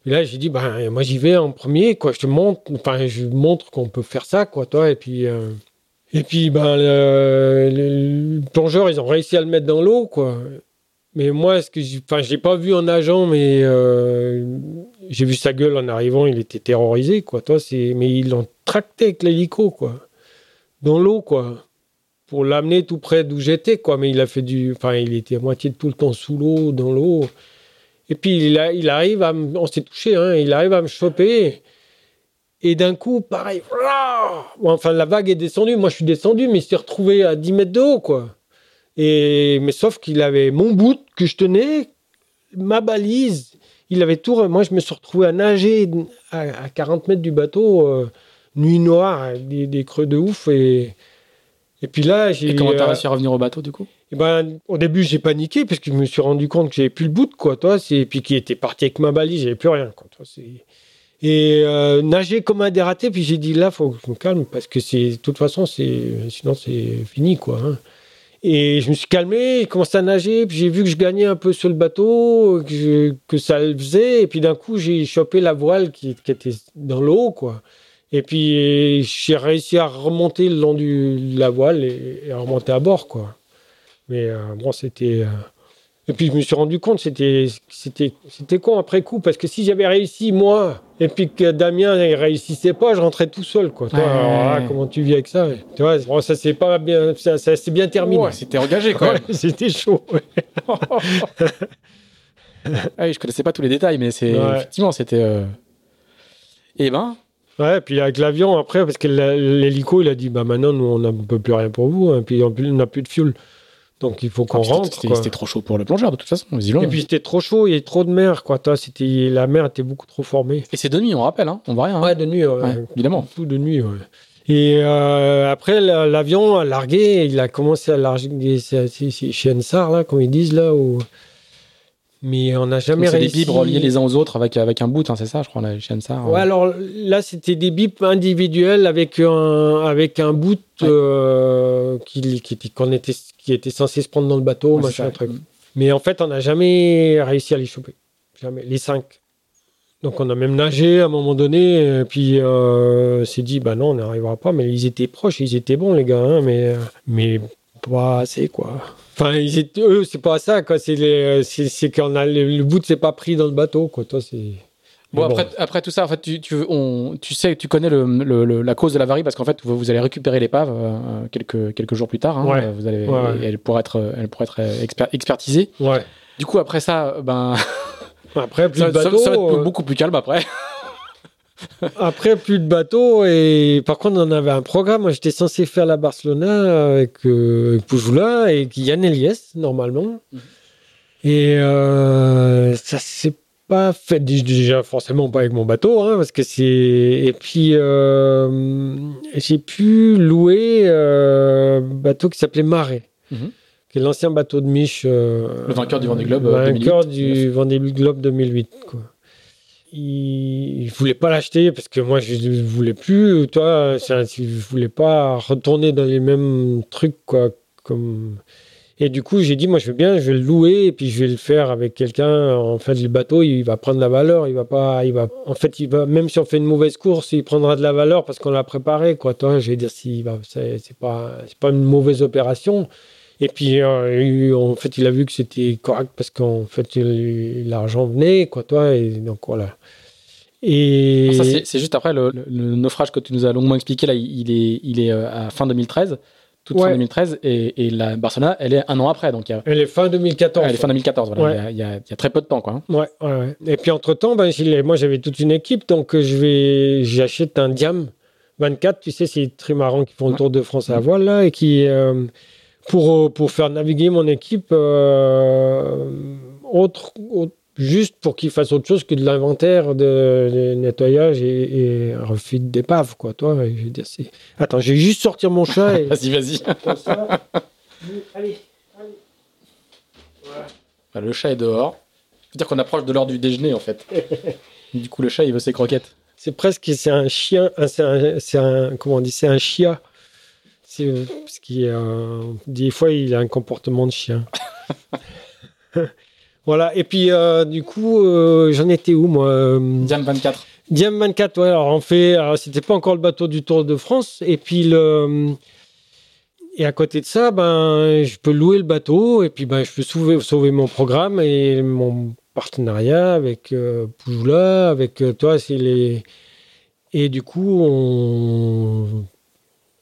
Et là, j'ai dit, ben, moi, j'y vais en premier, quoi, je te montre, enfin, je montre qu'on peut faire ça, quoi, toi, et puis... Euh, et puis, ben, le, plongeur, ils ont réussi à le mettre dans l'eau, quoi. Mais moi, ce que je l'ai pas vu en nageant, mais euh, j'ai vu sa gueule en arrivant, il était terrorisé, quoi. Toi, c'est, mais ils l'ont tracté avec l'hélico, quoi, dans l'eau, quoi pour l'amener tout près d'où j'étais, quoi. Mais il a fait du. Enfin, il était à moitié tout le temps sous l'eau, dans l'eau. Et puis, il, a, il arrive à. On s'est touché, hein. Il arrive à me choper. Et d'un coup, pareil. Enfin, la vague est descendue. Moi, je suis descendu, mais il s'est retrouvé à 10 mètres de haut, quoi. Et, mais sauf qu'il avait mon bout que je tenais, ma balise. il avait tout. Moi, je me suis retrouvé à nager à, 40 mètres du bateau, euh, nuit noire, des, des, creux de ouf. Et, et puis là, j'ai. Et comment t'as réussi à revenir au bateau du coup? Et ben, au début, j'ai paniqué parce que je me suis rendu compte que j'avais plus le bout, quoi. Toi, et puis qui était parti avec ma balise, j'avais plus rien. Quoi, et euh, nager comme un dératé, puis j'ai dit là, faut que je me calme parce que c'est, de toute façon, c'est, sinon c'est fini, quoi. Hein. Et je me suis calmé, j'ai commencé à nager, puis j'ai vu que je gagnais un peu sur le bateau, que, ça le faisait, et puis d'un coup, j'ai chopé la voile qui, qui était dans l'eau, quoi. Et puis j'ai réussi à remonter le long de la voile et, à remonter à bord, quoi. Mais euh, bon, c'était. Euh, et puis je me suis rendu compte, c'était, c'était, c'était con après coup, parce que si j'avais réussi moi, et puis que Damien ne réussissait pas, je rentrais tout seul. Quoi. Ah, comment tu vis avec ça Tu vois, bon, ça s'est pas bien, ça, ça s'est bien terminé. c'était engagé quoi. <laughs> c'était chaud. <laughs> ah je connaissais pas tous les détails, mais c'est effectivement c'était. Euh... Eh ben. Ouais, puis avec l'avion après, parce que l'hélico, il a dit bah maintenant nous on ne peut plus rien pour vous, et hein, puis on n'a plus de fuel. Donc il faut qu'on ah, rentre. C'était trop chaud pour le plongeur de toute façon. Et puis c'était trop chaud, il y avait trop de mer, quoi. C'était la mer était beaucoup trop formée. Et c'est de nuit, on rappelle, hein on voit rien. Hein. Ouais, de nuit, évidemment. Tout de nuit. Ouais. Et euh, après l'avion a largué, il a commencé à larguer chez Ensar là, comme ils disent là, où mais on n'a jamais réussi. C'est des bips reliés les uns aux autres avec, avec un boot, hein, c'est ça, je crois, la chaîne ça. Ouais, alors là, c'était des bips individuels avec un, avec un boot euh, qui, qui, était, qui était censé se prendre dans le bateau, machin, truc. Mais en fait, on n'a jamais réussi à les choper. Jamais. Les cinq. Donc on a même nagé à un moment donné, et puis euh, s'est dit, bah non, on n'arrivera pas, mais ils étaient proches, ils étaient bons les gars, hein, mais, mais pas assez quoi. Enfin, eux, c'est pas ça, quoi. C'est les, c'est, qu'on a le, le bout, c'est pas pris dans le bateau, quoi. Toi, c'est. Bon, après, après tout ça, en fait, tu, tu, on, tu sais, tu connais le, le, la cause de l'avarie parce qu'en fait, vous, vous, allez récupérer l'épave euh, quelques, quelques jours plus tard. Hein, ouais. vous allez, Elle pourrait être, elle pourrait être expertisée. Ouais. Du coup, après ça, ben. Après, plus <laughs> ça, de bateau, ça, va être euh, beaucoup plus calme après. <laughs> <laughs> Après, plus de bateaux. Et par contre, on avait un programme. J'étais censé faire la Barcelona avec, euh, et Yann Eliès, normalement. Mhm. Et euh, ça s'est pas fait déjà forcément pas avec mon bateau, hein, parce que c'est. Et puis euh, j'ai pu louer euh, un bateau qui s'appelait Marais. Mhm. qui est l'ancien bateau de Mich. le vainqueur du Vendée Globe. Le vainqueur du Vendée Globe 2008. Quoi il, ne voulait pas l'acheter parce que moi je ne voulais plus. Toi, je voulais pas retourner dans les mêmes trucs quoi. Comme et du coup, j'ai dit, moi, je veux bien, je vais le louer et puis je vais le faire avec quelqu'un. En fait, le bateau, il va prendre la valeur. Il va pas, il va, en fait, il va, même si on fait une mauvaise course, il prendra de la valeur parce qu'on l'a préparé, quoi. Toi, je vais dire, si, c'est pas, pas une mauvaise opération. Et puis, euh, en fait, il a vu que c'était correct parce qu'en fait, l'argent venait, quoi, toi. Et donc, voilà. Et... ça, c'est juste après le, naufrage que tu nous as longuement expliqué. Là, il est, il est euh, à fin 2013, toute fin 2013, et, et, la Barcelona, elle est un an après. Donc Elle est fin 2014. Elle est fin 2014, voilà. Il, y a, il, y a, très peu de temps, quoi. Hein. Ouais, ouais, Et puis, entre-temps, ben, moi, j'avais toute une équipe, donc je vais, j'achète un Diam 24, tu sais, c'est les trimarans qui font le Tour de France à voile, là, et qui... Euh, pour, euh, pour faire naviguer mon équipe euh, autre, juste pour qu'il fasse autre chose que de l'inventaire, de, nettoyage et, et refit d'épave, quoi. Toi, je dire. Attends, je vais juste sortir mon chat. Et... <laughs> vas-y, vas-y. <laughs> allez, allez. Voilà. le chat est dehors. C'est-à-dire qu'on approche de l'heure du déjeuner, en fait. du coup, le chat, il veut ses croquettes. C'est presque, c'est un chien, c'est un, c'est un, comment on dit, c'est un chia. C'est parce qu'il euh, des fois il a un comportement de chien. <laughs> voilà. Et puis euh, du coup, euh, j'en étais où moi Diam 24. Diam 24. Ouais. Alors on fait. c'était pas encore le bateau du Tour de France. Et puis le. Et à côté de ça, ben, je peux louer le bateau et puis ben, je peux sauver, sauver mon programme et mon partenariat avec euh, avec toi, c'est les. Et du coup, on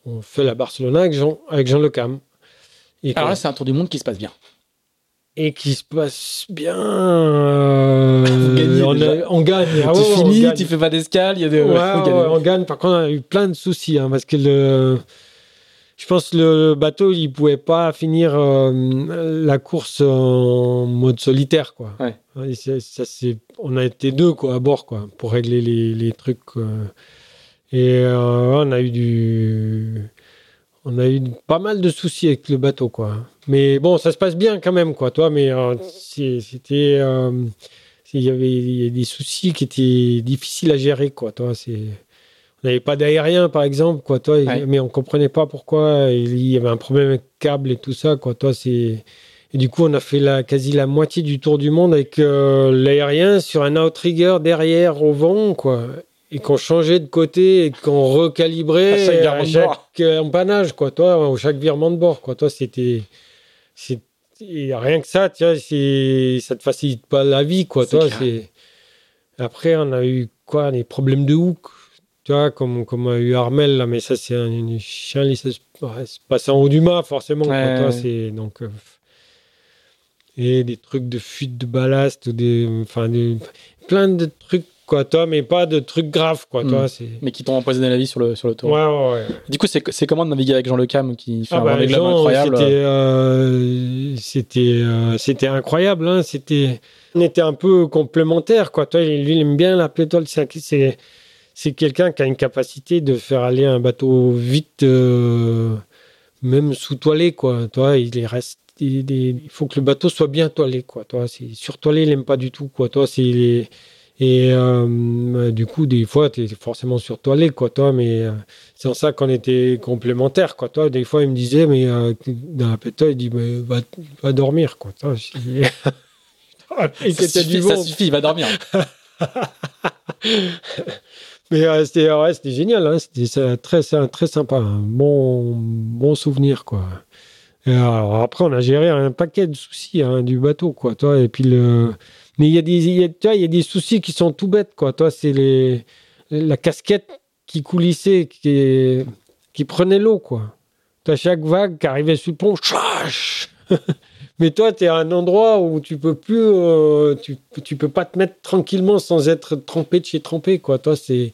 on fait la Barcelona avec Jean, avec Jean Le Cam. Et Alors là, c'est un tour du monde qui se passe bien. Et qui se passe bien. <laughs> Euh, on, gagne. Ah tu finis, tu fais pas d'escale. Il y a des... on, gagne. Par contre, on a eu plein de soucis. Hein, parce que le. je pense que le bateau, il pouvait pas finir euh, la course en mode solitaire, quoi. Ouais. Ça, on a été deux, quoi, à bord, quoi, pour régler les, les trucs. euh. Et euh, on a eu du, on a eu pas mal de soucis avec le bateau, quoi. Mais bon, ça se passe bien quand même, quoi, toi. Mais euh, c'était, euh, il y avait des soucis qui étaient difficiles à gérer, quoi, toi. C'est on n'avait pas d'aérien, par exemple, quoi, toi, Ouais. mais on comprenait pas pourquoi il y avait un problème avec le câble et tout ça, quoi, toi, c'est... Et du coup, on a fait la, quasi la moitié du tour du monde avec euh, l'aérien sur un outrigger derrière au vent, quoi. Et qu'on changeait de côté et qu'on recalibrait À chaque virement de bord. euh, empannage, quoi, toi, au chaque virement de bord, quoi, toi, c'était... rien que ça, tu vois, c'est... ça te facilite pas la vie, quoi, toi. Après, on a eu, quoi, des problèmes de hook, tu vois, comme, comme a eu Armel, là, mais ça, c'est un, un chien, il se passe en haut du mât, forcément. quoi, toi, ouais. c'est donc. euh, et des trucs de fuite de ballast, des, enfin, des, plein de trucs, quoi, toi, mais pas de trucs graves, quoi, Mm. toi, c'est. Mais qui t'ont empoisonné la vie sur le, sur le tour. Ouais, ouais, ouais. Du coup, c'est comment de naviguer avec Jean Le Cam qui fait Ah un bah, Vendée Globe Jean, incroyable C'était, euh, euh, c'était incroyable. Hein, c'était, on était un peu complémentaires, quoi. Toi, lui, il aime bien la pétole. C'est, c'est, quelqu'un qui a une capacité de faire aller un bateau vite, euh, même sous toilé, quoi. Toi, il reste, il, faut que le bateau soit bien toilé, quoi. Toi, c'est sur toilé, il aime pas du tout, quoi. Toi, c'est et euh, du coup, des fois, tu es forcément sur toilé, quoi, toi, mais euh, c'est en ça qu'on était complémentaires, quoi. Toi, des fois, il me disait, mais euh, dans la pétole, il dit, mais va, va dormir, quoi. Toi, <laughs> Et ça, suffit, du ça bon. suffit, il va dormir. <laughs> Mais euh, c'était ouais, génial, hein. c'était très, très sympa, un bon, bon souvenir, quoi. Et alors, après, on a géré un paquet de soucis hein, du bateau, quoi. Toi, et puis le... Mais il y, a des, y, a, tu vois, y a des soucis qui sont tout bêtes, quoi. Toi, c'est les... la casquette qui coulissait, qui, qui prenait l'eau, quoi. Toi, chaque vague qui arrivait sur le pont, <laughs> Mais toi, tu es à un endroit où tu peux plus, euh, tu, tu peux pas te mettre tranquillement sans être trempé de chez trempé, quoi. Toi, c'est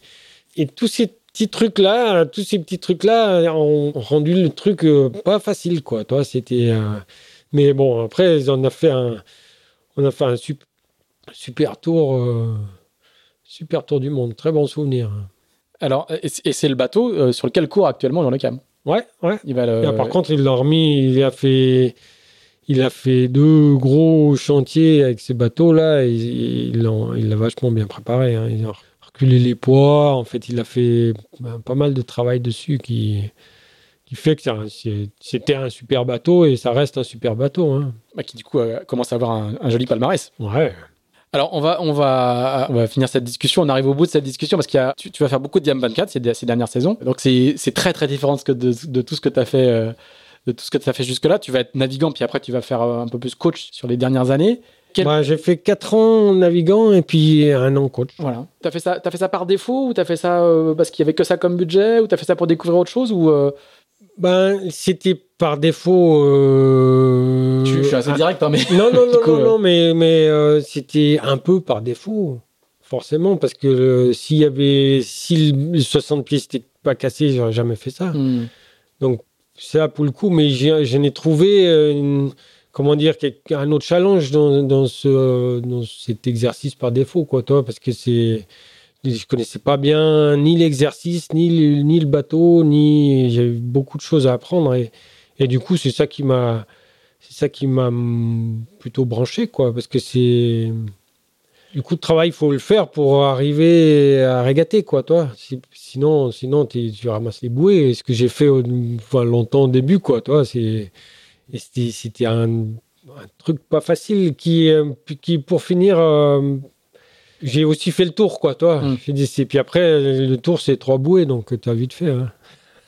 et tous ces petits trucs là, tous ces petits trucs là ont rendu le truc euh, pas facile, quoi. Toi, c'était. euh, Mais bon, après, on a fait un, on a fait un sup- super tour, euh, super tour du monde, très bon souvenir. Alors, et c'est- le bateau euh, sur lequel court actuellement Jean Le Cam. Ouais, ouais. Il va le... Et, par contre, il l'a remis, il a fait, il a fait deux gros chantiers avec ces bateaux-là. et Il l'a vachement bien préparé. hein. Il a reculé les poids. En fait, il a fait ben, pas mal de travail dessus qui, qui fait que c'était un super bateau et ça reste un super bateau. hein. bah, qui du coup euh, commence à avoir un, un joli palmarès. Ouais. Alors, on va, on, va, on va finir cette discussion. On arrive au bout de cette discussion parce que tu, tu vas faire beaucoup de Diam 24 ces, ces dernières saisons. Donc, c'est très, très différent de, tout ce que tu as fait. euh, de tout ce que tu as fait jusque-là, tu vas être navigant, puis après tu vas faire euh, un peu plus coach sur les dernières années. Quel- Bah, J'ai fait 4 ans navigant et puis un an coach. Voilà. T'as fait ça, as fait ça par défaut ou t'as fait ça euh, parce qu'il y avait que ça comme budget ou t'as fait ça pour découvrir autre chose ou euh, Ben, C'était par défaut. euh, tu, je suis assez direct hein, mais Non, non, <laughs> non, coup, non, euh, non, mais, mais euh, c'était un peu par défaut, forcément, parce que euh, s'il y avait, si le 60 pieds n'était pas cassé, j'aurais jamais fait ça. Hmm. Ça, pour le coup, mais j'ai- j'en ai trouvé, une- comment dire, un autre challenge dans, dans, ce, dans cet exercice par défaut, quoi, toi, parce que c'est. Je connaissais pas bien ni l'exercice, ni, le- bateau, ni. J'avais beaucoup de choses à apprendre. Et, du coup, c'est ça qui m'a. C'est ça qui m'a plutôt branché, quoi, parce que c'est. Du coup, le travail, il faut le faire pour arriver à régater, quoi, toi. Si- sinon, sinon tu ramasses les bouées. Ce que j'ai fait longtemps au début, quoi, toi, C'était un, truc pas facile qui, euh, pour finir, euh, j'ai aussi fait le tour, quoi, toi. Mm. J'ai dit, c'est- puis après, le tour, c'est trois bouées, donc tu as vite fait. Hein.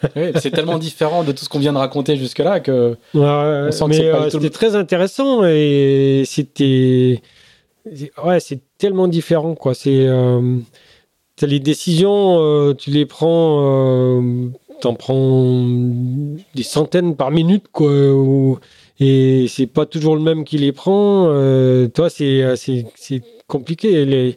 <laughs> C'est tellement différent de tout ce qu'on vient de raconter jusque-là que Ouais, euh, c'était très intéressant et c'était ouais c'est tellement différent quoi c'est euh, les décisions euh, tu les prends euh, t'en prends des centaines par minute quoi et c'est pas toujours le même qui les prend euh, toi c'est c'est c'est compliqué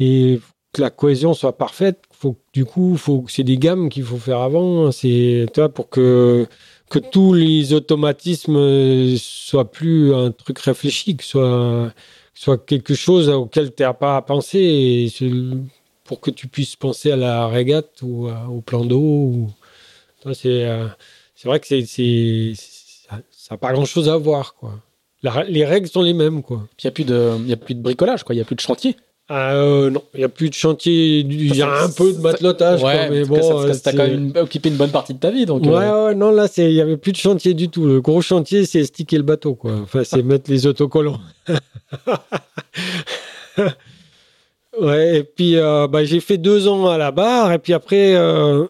et que la cohésion soit parfaite, faut, du coup, faut, c'est des gammes qu'il faut faire avant. C'est, tu vois, pour que, que tous les automatismes soient plus un truc réfléchi, que soit, soit quelque chose auquel tu n'as pas à penser. Pour que tu puisses penser à la régate ou au plan d'eau. C'est, euh, vrai que c'est, ça n'a pas grand-chose à voir. Quoi. les règles sont les mêmes. Quoi. Il n'y a, plus de, y a plus de bricolage, quoi. il n'y a plus de chantier. Ah, euh, non, il n'y a plus de chantier, il y a un peu de matelotage. Ouais, mais bon, ça, quand même occupé une bonne partie de ta vie. Donc, ouais, euh. ouais, non, là, il n'y avait plus de chantier du tout. Le gros chantier, c'est sticker le bateau, quoi. Enfin, c'est <laughs> mettre les autocollants. <laughs> ouais, et puis euh, bah, j'ai fait deux ans à la barre, et puis après,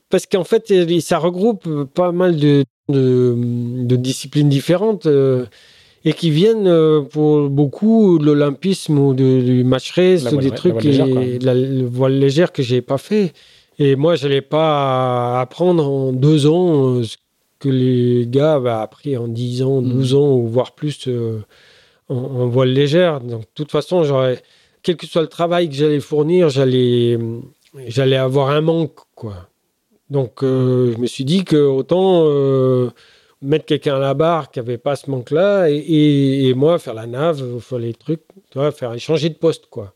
parce qu'en fait, ça regroupe pas mal de, de, de disciplines différentes et qui viennent euh, pour beaucoup de l'olympisme ou du match race ou des trucs, la, voile légère que j'ai pas fait. Et moi, je n'allais pas apprendre en deux ans euh, ce que les gars avaient appris en dix ans, mm. douze ans, ou voire plus euh, en, voile légère. Donc, de toute façon, j'aurais, quel que soit le travail que j'allais fournir, j'allais, j'allais avoir un manque, quoi. Donc, je me suis dit que autant mettre quelqu'un à la barre qui n'avait pas ce manque-là et, moi faire la nave, faire les trucs, tu faire changer de poste quoi.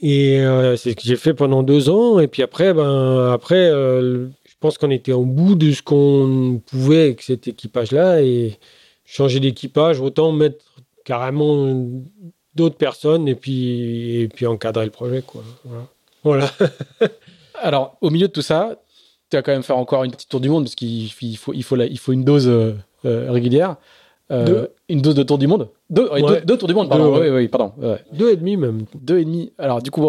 Et euh, c'est ce que j'ai fait pendant deux ans. Et puis après, ben après, euh, je pense qu'on était au bout de ce qu'on pouvait avec cet équipage-là et changer d'équipage, autant mettre carrément d'autres personnes et puis et puis encadrer le projet quoi. Voilà. <laughs> Alors au milieu de tout ça, tu vas quand même faire encore une petite tour du monde parce qu'il faut, il faut, il faut une dose euh, euh, régulière. Euh, une dose de tour du monde deux, deux, tours du monde, pardon. oui, oui, pardon. Deux et demi même. Deux et demi. Alors du coup,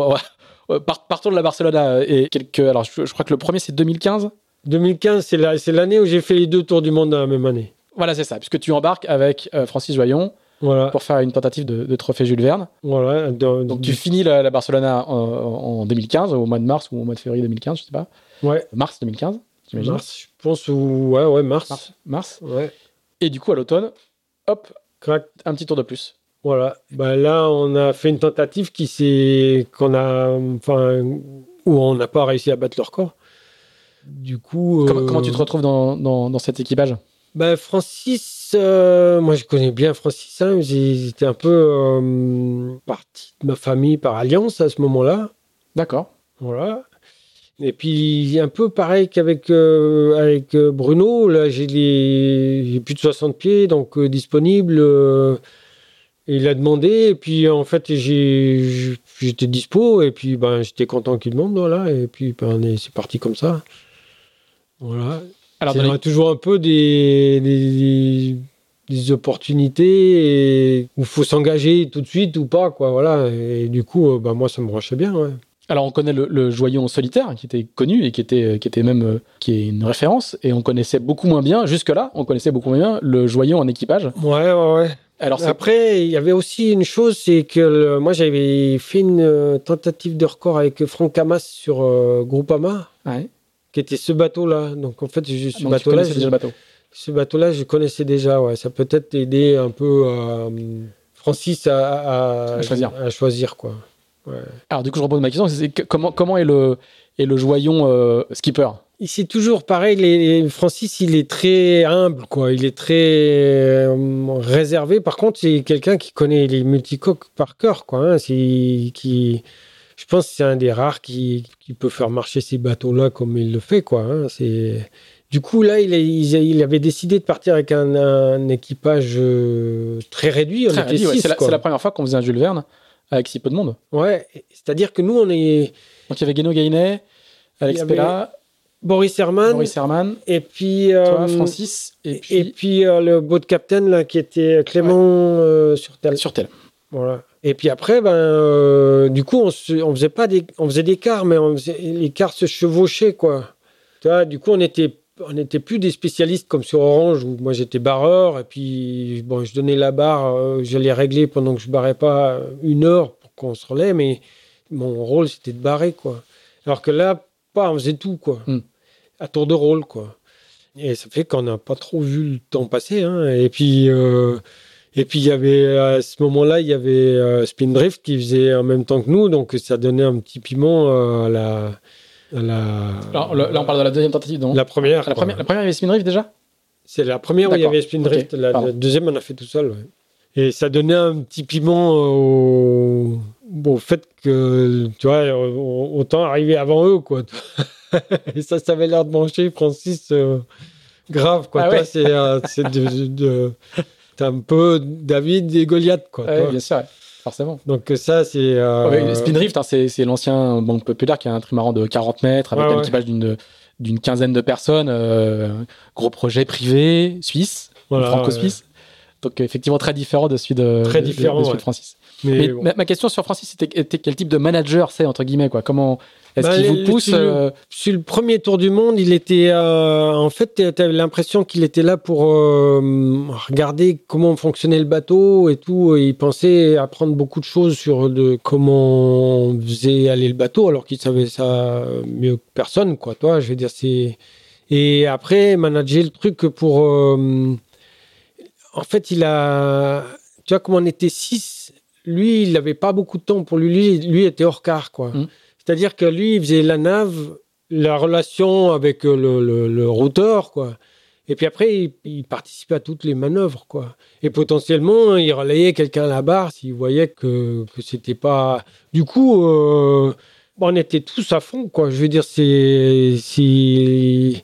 partons de la Barcelone et quelques. Alors je, crois que le premier c'est 2015. 2015, c'est l'année où j'ai fait les deux tours du monde dans la même année. Voilà, c'est ça, puisque tu embarques avec Francis Joyon. Voilà. pour faire une tentative de, trophée Jules Verne. Voilà. Donc tu finis la, la Barcelone en, en, 2015, au mois de mars ou au mois de février 2015, je sais pas. Ouais. Mars 2015, j'imagine. Mars, je pense, ou... ouais, ouais, mars. Mars. Ouais. Et du coup, à l'automne, hop, Crac. un petit tour de plus. Voilà. Bah, là, on a fait une tentative qui s'est. qu'on a. Enfin, où on n'a pas réussi à battre le record. Du coup. Comment, tu te euh, retrouves dans, dans, dans cet équipage? Bah, Francis, euh, moi je connais bien Francis, hein, j'étais un peu euh, parti de ma famille par alliance à ce moment-là. D'accord. Voilà. Et puis, un peu pareil qu'avec euh, avec euh, Bruno, là, j'ai plus de 60 pieds, donc disponible. il a demandé, et puis en fait, j'étais dispo, et puis ben, j'étais content qu'il demande, voilà, et puis ben, c'est parti comme ça. Voilà. Alors, il y a toujours un peu des, des, des opportunités où il faut s'engager tout de suite ou pas, quoi, voilà. Et du coup, ben, moi, ça me branchait bien, ouais. Alors on connaît le, joyon solitaire qui était connu et qui était qui était même euh, qui est une référence et on connaissait beaucoup moins bien jusque là on connaissait beaucoup moins bien le joyon en équipage. Ouais ouais ouais. Alors après il y avait aussi une chose c'est que moi j'avais fait une euh, tentative de record avec Franck Hamas sur euh, Groupama qui était ce bateau là donc en fait ce bateau là déjà le bateau. Ce bateau là je connaissais déjà ouais ça peut être aider un peu Francis à, à, choisir à choisir quoi. Alors du coup, je repose ma question, c'est comment, comment est le, est le joyon euh, skipper? C'est toujours pareil. Les, Francis, il est très humble, quoi. Il est très euh, réservé. Par contre, c'est quelqu'un qui connaît les multicoques par cœur, quoi. Hein. C'est qui, je pense, que c'est un des rares qui, qui, peut faire marcher ces bateaux-là comme il le fait, quoi. Hein. C'est du coup là, il, il, avait décidé de partir avec un, équipage euh, très réduit. c'est la, première fois qu'on faisait un Jules Verne avec si peu de monde. Ouais, c'est-à-dire que nous, on est. Donc il y avait Guéno Gainet, Alex Pella, Boris Herman. Boris Herman. Et puis. Euh, toi, Francis. Et puis, et puis euh, le boat captain, là, qui était Clément euh, sur tel. Sur tel. Voilà. Et puis après, ben, du coup, on, on, faisait pas des, on faisait des quarts, mais on faisait, les quarts se chevauchaient, quoi. Tu vois, du coup, on était on n'était plus des spécialistes comme sur Orange où moi j'étais barreur et puis bon je donnais la barre, euh, j'allais régler pendant que je barrais pas une heure pour qu'on se relève, mais mon rôle c'était de barrer quoi. Alors que là, pas, on faisait tout quoi, hmm. à tour de rôle quoi. Et ça fait qu'on n'a pas trop vu le temps passer. Hein. Et puis euh, Et puis il y avait à ce moment-là, il y avait euh, Spindrift qui faisait en même temps que nous, donc ça donnait un petit piment euh, à la. à la- Alors, le- là, on parle de la deuxième tentative, non la première. la, quoi. première, la première, il y avait Spindrift déjà? C'est la première où il y D'accord. avait Spindrift. Ok, La, pardon. la deuxième, on a fait tout seul. ouais. Et ça donnait un petit piment au, au fait que, tu vois, au- autant arriver avant eux, quoi. <laughs> Et ça, ça avait l'air de manger Francis euh, grave, quoi. Ah Toi, ouais. c'est euh, c'est de, de- t'es un peu David et Goliath, quoi. Ouais, bien sûr, ouais. forcément. Donc ça, c'est... euh, Ouais, Spindrift, hein, c'est l'ancien banque populaire qui a un trimaran de 40 mètres avec un équipage d'une d'une quinzaine de personnes, euh, gros projet privé, suisse, voilà, franco-suisse. Donc effectivement très différent de celui de, Très de- de- différent, de celui de ouais. Francis. Mais, Mais bon. ma, ma question sur Francis, c'était était quel type de manager c'est entre guillemets quoi? Comment est-ce Bah, qu'il vous pousse le- euh, Sur le premier tour du monde, il était. euh, en fait, tu avais l'impression qu'il était là pour euh, regarder comment fonctionnait le bateau et tout. Et il pensait apprendre beaucoup de choses sur de, comment on faisait aller le bateau, alors qu'il savait ça mieux que personne, quoi. Toi, je veux dire, c'est. Et après, manager le truc pour. euh, en fait, il a. Tu vois, comme on était six, lui, il n'avait pas beaucoup de temps pour lui. Lui, lui était hors quart, quoi. Mm. C'est-à-dire que lui, il faisait la nave, la relation avec euh, le, le, le routeur, quoi. Et puis après, il, il participait à toutes les manœuvres, quoi. Et potentiellement, il relayait quelqu'un à la barre s'il voyait que, que c'était pas. Du coup, euh, on était tous à fond, quoi. Je veux dire, c'est. c'est...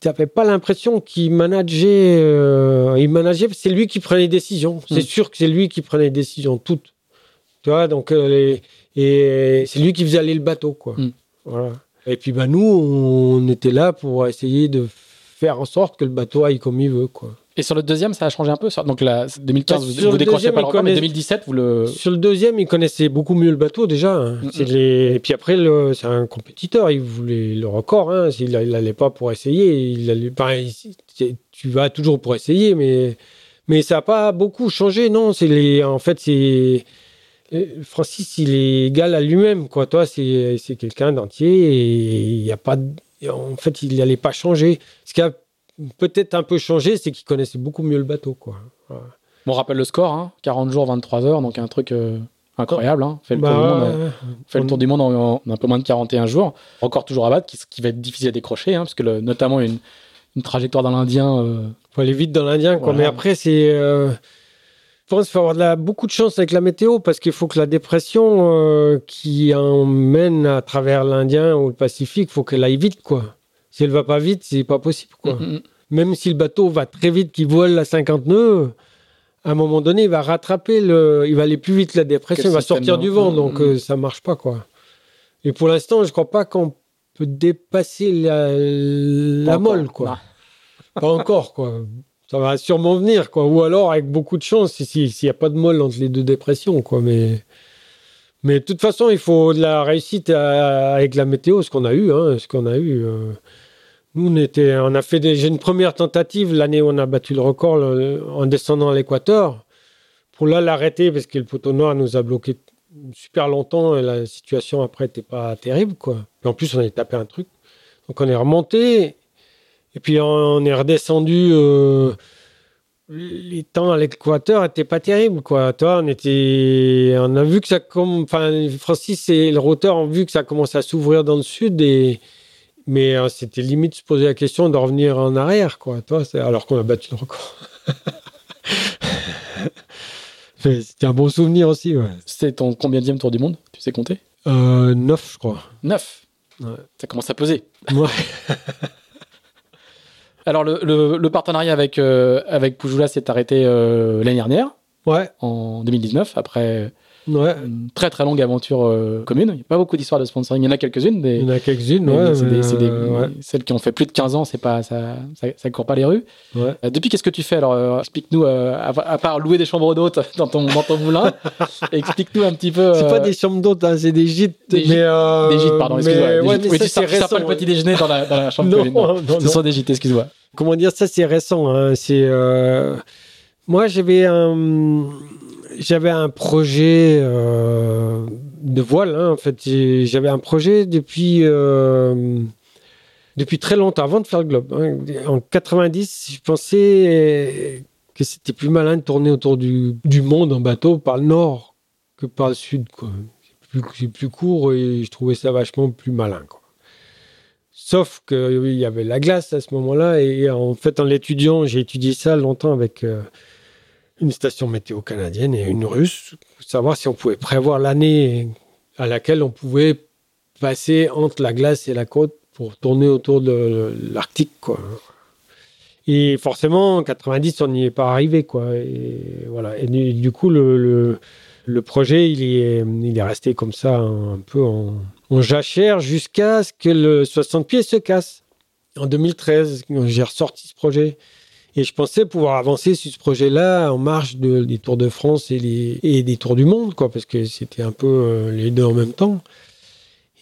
T'avais pas l'impression qu'il manageait. euh, il manageait, c'est lui qui prenait les décisions. C'est Mm. sûr que c'est lui qui prenait les décisions, toutes. Tu vois, donc. euh, les- et c'est lui qui faisait aller le bateau, quoi. Mm. Voilà. Et puis, bah, nous, on était là pour essayer de faire en sorte que le bateau aille comme il veut, quoi. Et sur le deuxième, ça a changé un peu. sur- Donc là, 2015, Bah, vous, sur vous le décrochez pas le record, mais connaît- 2017, vous le. Sur le deuxième, il connaissait beaucoup mieux le bateau déjà. hein. Mm, les... Et puis après, le... c'est un compétiteur. Il voulait le record. Hein. Il n'allait pas pour essayer. Il allait... enfin, il- Tu vas toujours pour essayer, mais, mais ça n'a pas beaucoup changé. Non, c'est les... en fait, c'est. Euh, Francis, il est égal à lui-même. Quoi. Toi, c'est c'est quelqu'un d'entier et il y a pas. de- En fait, il n'allait pas changer. Ce qui a peut-être un peu changé, c'est qu'il connaissait beaucoup mieux le bateau. Quoi. Voilà. On rappelle le score, hein, 40 jours, 23 heures, donc un truc euh, incroyable. Hein, fait le tour du Bah, monde. euh, fait le tour du monde en, en un peu moins de 41 jours. Record toujours à battre, qui, qui va être difficile à décrocher, hein, parce que le- notamment une, une trajectoire dans l'Indien. euh, faut aller vite dans l'Indien. quoi. Voilà. Mais après, c'est. Je pense qu'il faut avoir de la- beaucoup de chance avec la météo parce qu'il faut que la dépression euh, qui emmène à travers l'Indien ou le Pacifique, faut qu'elle aille vite. quoi. Si elle va pas vite, c'est pas possible. quoi. mm, mm. Même si le bateau va très vite, qu'il vole à 50 nœuds, à un moment donné, il va rattraper le. Il va aller plus vite la dépression, il va sortir du vent. Donc mm. euh, ça marche pas. quoi. Et pour l'instant, je crois pas qu'on peut dépasser la, la molle. quoi. Pas encore, quoi. Ça va sûrement venir, quoi. Ou alors, avec beaucoup de chance, si- si- s'il n'y a pas de molle entre les deux dépressions, quoi. Mais, mais de toute façon, il faut de la réussite avec la météo, ce qu'on a eu, hein, ce qu'on a eu. euh. Nous, on, a fait des, j'ai une première tentative l'année où on a battu le record en descendant à l'équateur. Pour là l'arrêter, parce que le poteau noir nous a bloqué super longtemps et la situation après n'était pas terrible, quoi. Et en plus, on avait tapé un truc. Donc, on est remonté. Et puis on est redescendu. euh, les temps à l'équateur étaient pas terribles, quoi. Toi, on était, on a vu que ça comme, enfin, Francis et le roteur ont vu que ça commençait à s'ouvrir dans le sud et, mais euh, c'était limite se poser la question de revenir en arrière, quoi. Toi, alors qu'on a battu le record. <laughs> C'était un bon souvenir aussi, ouais. C'était ton combien tour du monde? Tu sais compter? Euh, neuf, je crois. 9. Ouais. Ça commence à peser. Ouais. <laughs> Alors, le, le- le partenariat avec, euh, avec Pujula s'est arrêté euh, l'année dernière, Ouais, en 2019, après ouais. une très très longue aventure euh, commune. Il n'y a pas beaucoup d'histoires de sponsoring. Il y en a quelques-unes, des, Il y en a quelques-unes, ouais. euh, ouais, celles qui ont fait plus de 15 ans, c'est pas, ça, ça, ça court pas les rues. Euh, depuis, qu'est-ce que tu fais? Alors, explique-nous, à, à part louer des chambres d'hôtes <laughs> dans ton, dans ton moulin, <laughs> explique-nous un petit peu. C'est pas des chambres d'hôtes, hein, c'est des gîtes. des gîtes- mais, des gîtes, pardon, excuse-moi. Gîtes. mais Oui, ça, tu sers, pas le petit déjeuner dans la, dans la chambre Non, commune, non. Ce sont des gîtes, excuse-moi. Comment dire ça, c'est récent. hein, C'est moi, j'avais un, j'avais un projet euh, de voile. hein, en fait, j'avais un projet depuis euh, depuis très longtemps, avant de faire le globe. hein. En 90, je pensais que c'était plus malin de tourner autour du, du monde en bateau par le nord que par le sud. C'est plus, plus court et je trouvais ça vachement plus malin. Quoi. Sauf qu'il y avait la glace à ce moment-là. Et en fait, en l'étudiant, j'ai étudié ça longtemps avec euh, une station météo canadienne et une russe, pour savoir si on pouvait prévoir l'année à laquelle on pouvait passer entre la glace et la côte pour tourner autour de l'Arctique. Quoi. Et forcément, en 90, on n'y est pas arrivé, quoi. Et voilà. Et du, coup, le, projet, il est, il est resté comme ça, un, peu en jachère, jusqu'à ce que le 60 pieds se casse. En 2013, j'ai ressorti ce projet. Et je pensais pouvoir avancer sur ce projet-là en marge de, des Tours de France et, des Tours du Monde, quoi, parce que c'était un peu euh, les deux en même temps.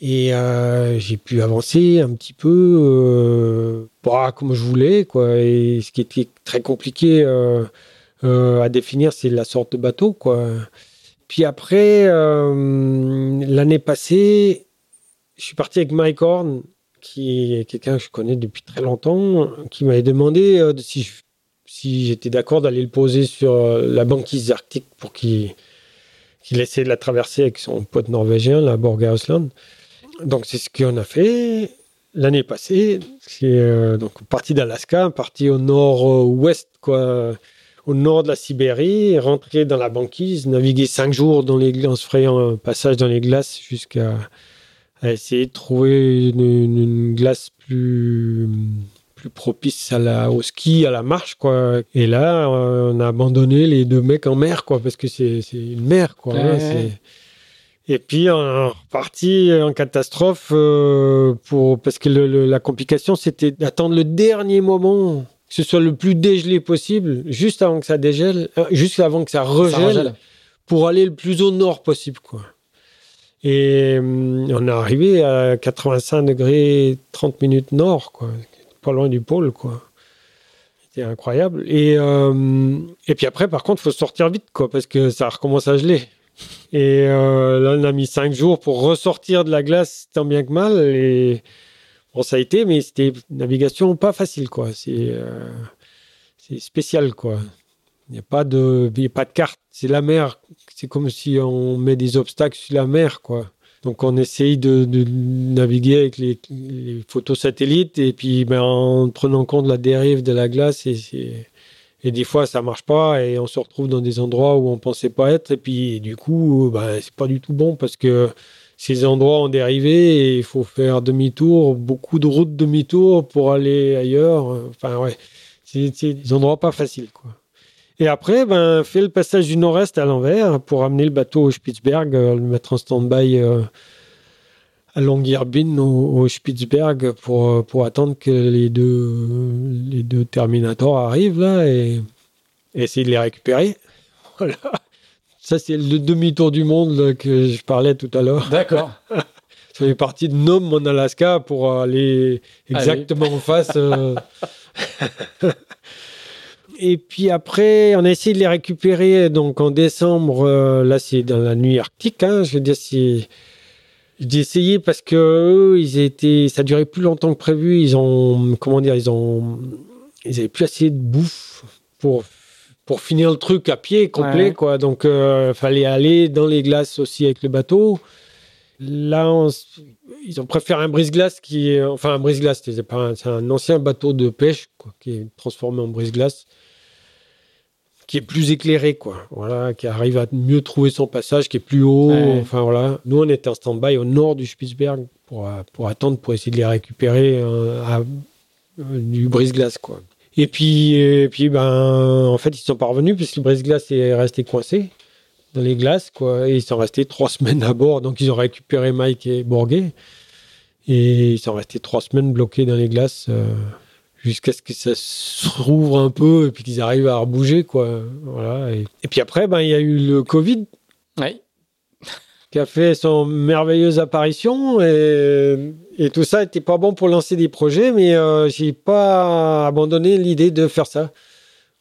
Et euh, j'ai pu avancer un petit peu euh, bah, comme je voulais. Quoi. Et ce qui était très compliqué euh, à définir, c'est la sorte de bateau. Quoi. Puis après, l'année passée, je suis parti avec Mike Horn, qui est quelqu'un que je connais depuis très longtemps, qui m'avait demandé euh, si, j'étais d'accord d'aller le poser sur la banquise arctique pour qu'il qu'il essaie de la traverser avec son pote norvégien, la Borgausland. Donc c'est ce qu'on a fait l'année passée. C'est euh, donc parti d'Alaska, parti au nord-ouest, au nord de la Sibérie, rentrer dans la banquise, naviguer cinq jours dans les en se frayant un passage dans les glaces jusqu'à essayer de trouver une, glace plus plus propice à la, au ski, à la marche, quoi. Et là, on a abandonné les deux mecs en mer, quoi, parce que c'est une mer, quoi. Hein, et puis on est reparti en catastrophe euh, pour parce que le, la complication c'était d'attendre le dernier moment que ce soit le plus dégelé possible, juste avant que ça dégèle, euh, juste avant que ça regèle, pour aller le plus au nord possible quoi. Et hum, on est arrivé à 85 degrés 30 minutes nord pas loin du pôle quoi. C'était incroyable. Et et puis après par contre faut sortir vite quoi parce que ça recommence à geler. Et euh, là, on a mis cinq jours pour ressortir de la glace tant bien que mal. Bon, ça a été, mais c'était une navigation pas facile, quoi. C'est euh, spécial, quoi. Il n'y a pas de, y a pas de carte. C'est la mer. C'est comme si on met des obstacles sur la mer, quoi. Donc on essaye de, naviguer avec les, les, photos satellites et puis ben, en prenant compte la dérive de la glace. Et des fois, ça marche pas et on se retrouve dans des endroits où on pensait pas être. Et puis, du coup, ben, c'est pas du tout bon parce que ces endroits ont dérivé et il faut faire demi-tour, beaucoup de routes demi-tour pour aller ailleurs. Enfin, ouais, c'est des endroits pas faciles, quoi. Et après, ben, fait le passage du nord-est à l'envers pour amener le bateau au Spitzberg, euh, le mettre en stand-by euh, à Longyearbyen au, au, Spitzberg pour, pour attendre que les deux, les deux Terminators arrivent là et, et essayer de les récupérer. <laughs> Voilà. Ça, c'est le demi-tour du monde que je parlais tout à l'heure. D'accord. <laughs> Ça fait partie de Nome en Alaska pour aller exactement en face. Euh... <laughs> Et puis après, on a essayé de les récupérer donc en décembre. Euh, là, c'est dans la nuit arctique. Hein, je veux dire, c'est j'ai essayé parce que eux, ils étaient, ça durait plus longtemps que prévu. Ils ont, comment dire, ils ont, ils avaient plus assez de bouffe pour pour finir le truc à pied complet, ouais. quoi. Donc, il euh, fallait aller dans les glaces aussi avec le bateau. Là, on, ils ont préféré un brise-glace qui est, enfin, un brise-glace, c'est un ancien bateau de pêche quoi, qui est transformé en brise-glace qui est plus éclairé, quoi. Voilà, qui arrive à mieux trouver son passage, qui est plus haut. Ouais. Enfin voilà. Nous, on était en stand-by au nord du Spitzberg pour, euh, pour attendre, pour essayer de les récupérer euh, à, euh, du brise-glace, quoi. Et puis, et puis, ben, en fait, ils sont pas revenus puisque le brise-glace est resté coincé dans les glaces, quoi. Et ils sont restés trois <laughs> semaines à bord. Donc, ils ont récupéré Mike et Bourguet. Et ils sont restés trois semaines bloqués dans les glaces. Euh, jusqu'à ce que ça se rouvre un peu et puis qu'ils arrivent à rebouger quoi. Voilà et, et, puis après ben il y a eu le Covid. Oui. qui a fait son merveilleuse apparition et, et tout ça était pas bon pour lancer des projets mais euh, j'ai pas abandonné l'idée de faire ça.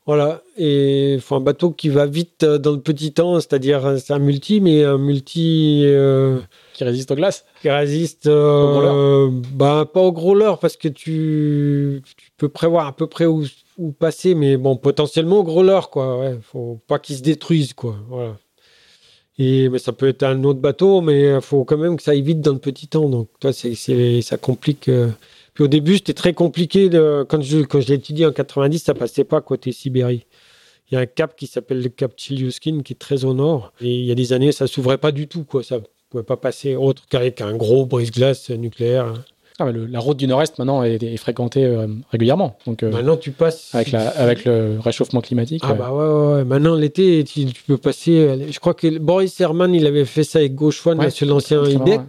Voilà et faut un bateau qui va vite dans le petit temps c'est-à-dire c'est un multi mais un multi euh, qui résiste aux glaces Qui résiste. Euh, bah, pas au parce que tu, tu, peux prévoir à peu près où, où passer, mais bon, potentiellement gros leurre, quoi. Ouais, faut pas qu'ils se détruisent, quoi. Voilà. Et mais ça peut être un autre bateau, mais il faut quand même que ça aille vite dans le petit temps. Donc, toi, c'est, c'est, ça complique. euh. Puis au début, c'était très compliqué. De, quand je, quand je l'ai étudié en 90, ça passait pas côté Sibérie. Il y a un cap qui s'appelle le cap Chelyuskin qui est très au nord. Et il y a des années, ça s'ouvrait pas du tout, quoi. Ça pouvait pas passer autre qu'avec un gros brise-glace nucléaire. Ah, le- la route du Nord-Est maintenant est, est fréquentée euh, régulièrement. Donc, euh, Maintenant, tu passes. avec, la- avec le réchauffement climatique. Ah bah ouais, ouais, ouais. Maintenant, l'été, tu, tu peux passer... euh, Je crois que Boris Herman, il avait fait ça avec Gauchefone Ouais, sur l'ancien ouais.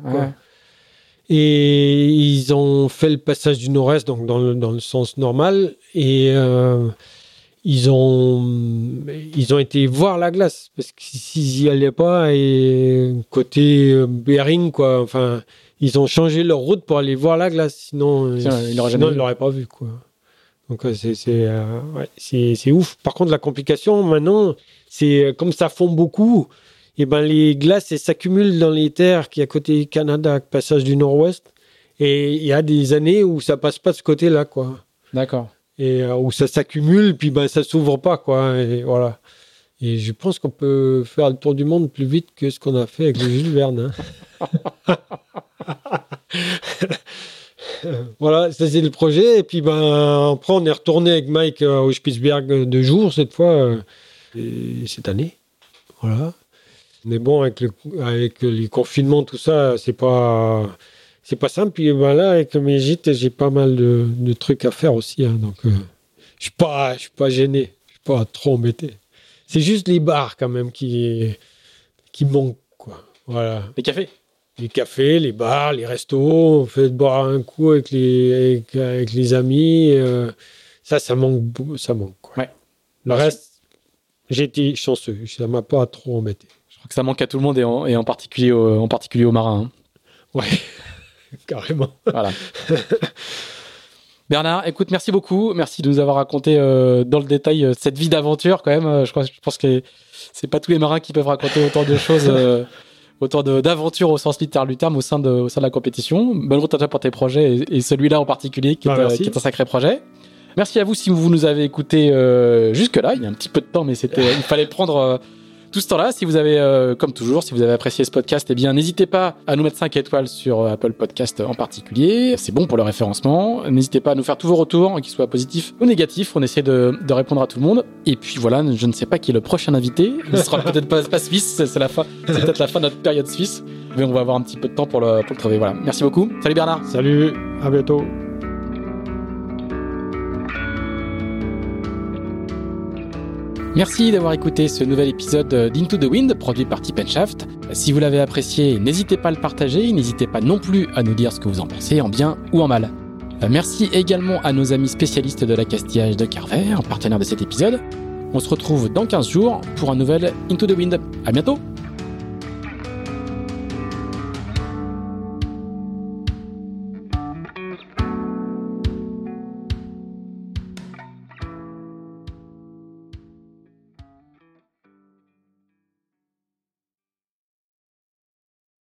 Et ils ont fait le passage du nord-est, donc dans le, dans le sens normal. Et euh, ils, ont, ils ont été voir la glace. Parce que s'ils n'y allaient pas, et côté euh, Bering, quoi, enfin, ils ont changé leur route pour aller voir la glace. Sinon, euh, ils ils l'auraient pas vu, quoi. Donc, euh, c'est c'est, euh, ouais, ouf. Par contre, la complication, maintenant, c'est comme ça fond beaucoup, et ben les glaces elles s'accumulent dans les terres qui à côté du Canada, passage du Nord-Ouest. Et il y a des années où ça passe pas de ce côté-là, quoi. D'accord. Euh, où ça s'accumule, puis ben ça s'ouvre pas, quoi. Et voilà. Et je pense qu'on peut faire le tour du monde plus vite que ce qu'on a fait avec le Jules Verne. hein. <laughs> voilà, ça c'est le projet. Et puis ben après on est retourné avec Mike euh, au Spitzberg deux jours cette fois, euh, et cette année. Voilà. Mais bon, avec, avec les confinements, tout ça, c'est pas, c'est pas simple. Puis ben là, avec mes gîtes, j'ai pas mal de, de trucs à faire aussi. hein. donc, euh, je suis pas, je suis pas gêné. Je suis pas trop embêté. C'est juste les bars quand même qui, qui manquent, quoi. Voilà. Les cafés? Les cafés, les bars, les restos. On fait boire un coup avec les, avec, avec les amis. euh, ça, ça manque, ça manque. Quoi. Ouais. Le reste, j'ai été chanceux. Ça m'a pas trop embêté. Je crois que ça manque à tout le monde et en, et en particulier, au- en particulier aux marins. hein. Ouais, <laughs> carrément. Voilà. Bernard, écoute, merci beaucoup. Merci de nous avoir raconté euh, dans le détail euh, cette vie d'aventure quand même. Euh, je, crois, je pense que c'est pas tous les marins qui peuvent raconter autant de choses, autant d'aventures au sens littéral du terme au sein de, au sein de la compétition. Bonne route à toi pour tes projets et, et celui-là en particulier qui, est, Bah, qui est un sacré projet. Merci à vous si vous nous avez écouté jusque-là. Il y a un petit peu de temps, mais c'était, il fallait prendre tout ce temps-là. Si vous avez, euh, comme toujours, si vous avez apprécié ce podcast, eh bien, n'hésitez pas à nous mettre 5 étoiles sur euh, Apple Podcast en particulier. C'est bon pour le référencement. N'hésitez pas à nous faire tous vos retours, qu'ils soient positifs ou négatifs. On essaie de, répondre à tout le monde. Et puis voilà, je ne sais pas qui est le prochain invité. Il sera peut-être pas, suisse. C'est c'est la fin. C'est peut-être la fin de notre période suisse. Mais on va avoir un petit peu de temps pour le, pour le trouver. Voilà. Merci beaucoup. Salut Bernard. Salut, à bientôt. Merci d'avoir écouté ce nouvel épisode d'Into the Wind produit par Tip Shaft. Si vous l'avez apprécié, n'hésitez pas à le partager, n'hésitez pas non plus à nous dire ce que vous en pensez, en bien ou en mal. Euh, Merci également à nos amis spécialistes de l'accastillage de Carver, partenaire de cet épisode. On se retrouve dans 15 jours pour un nouvel Into the Wind. À bientôt!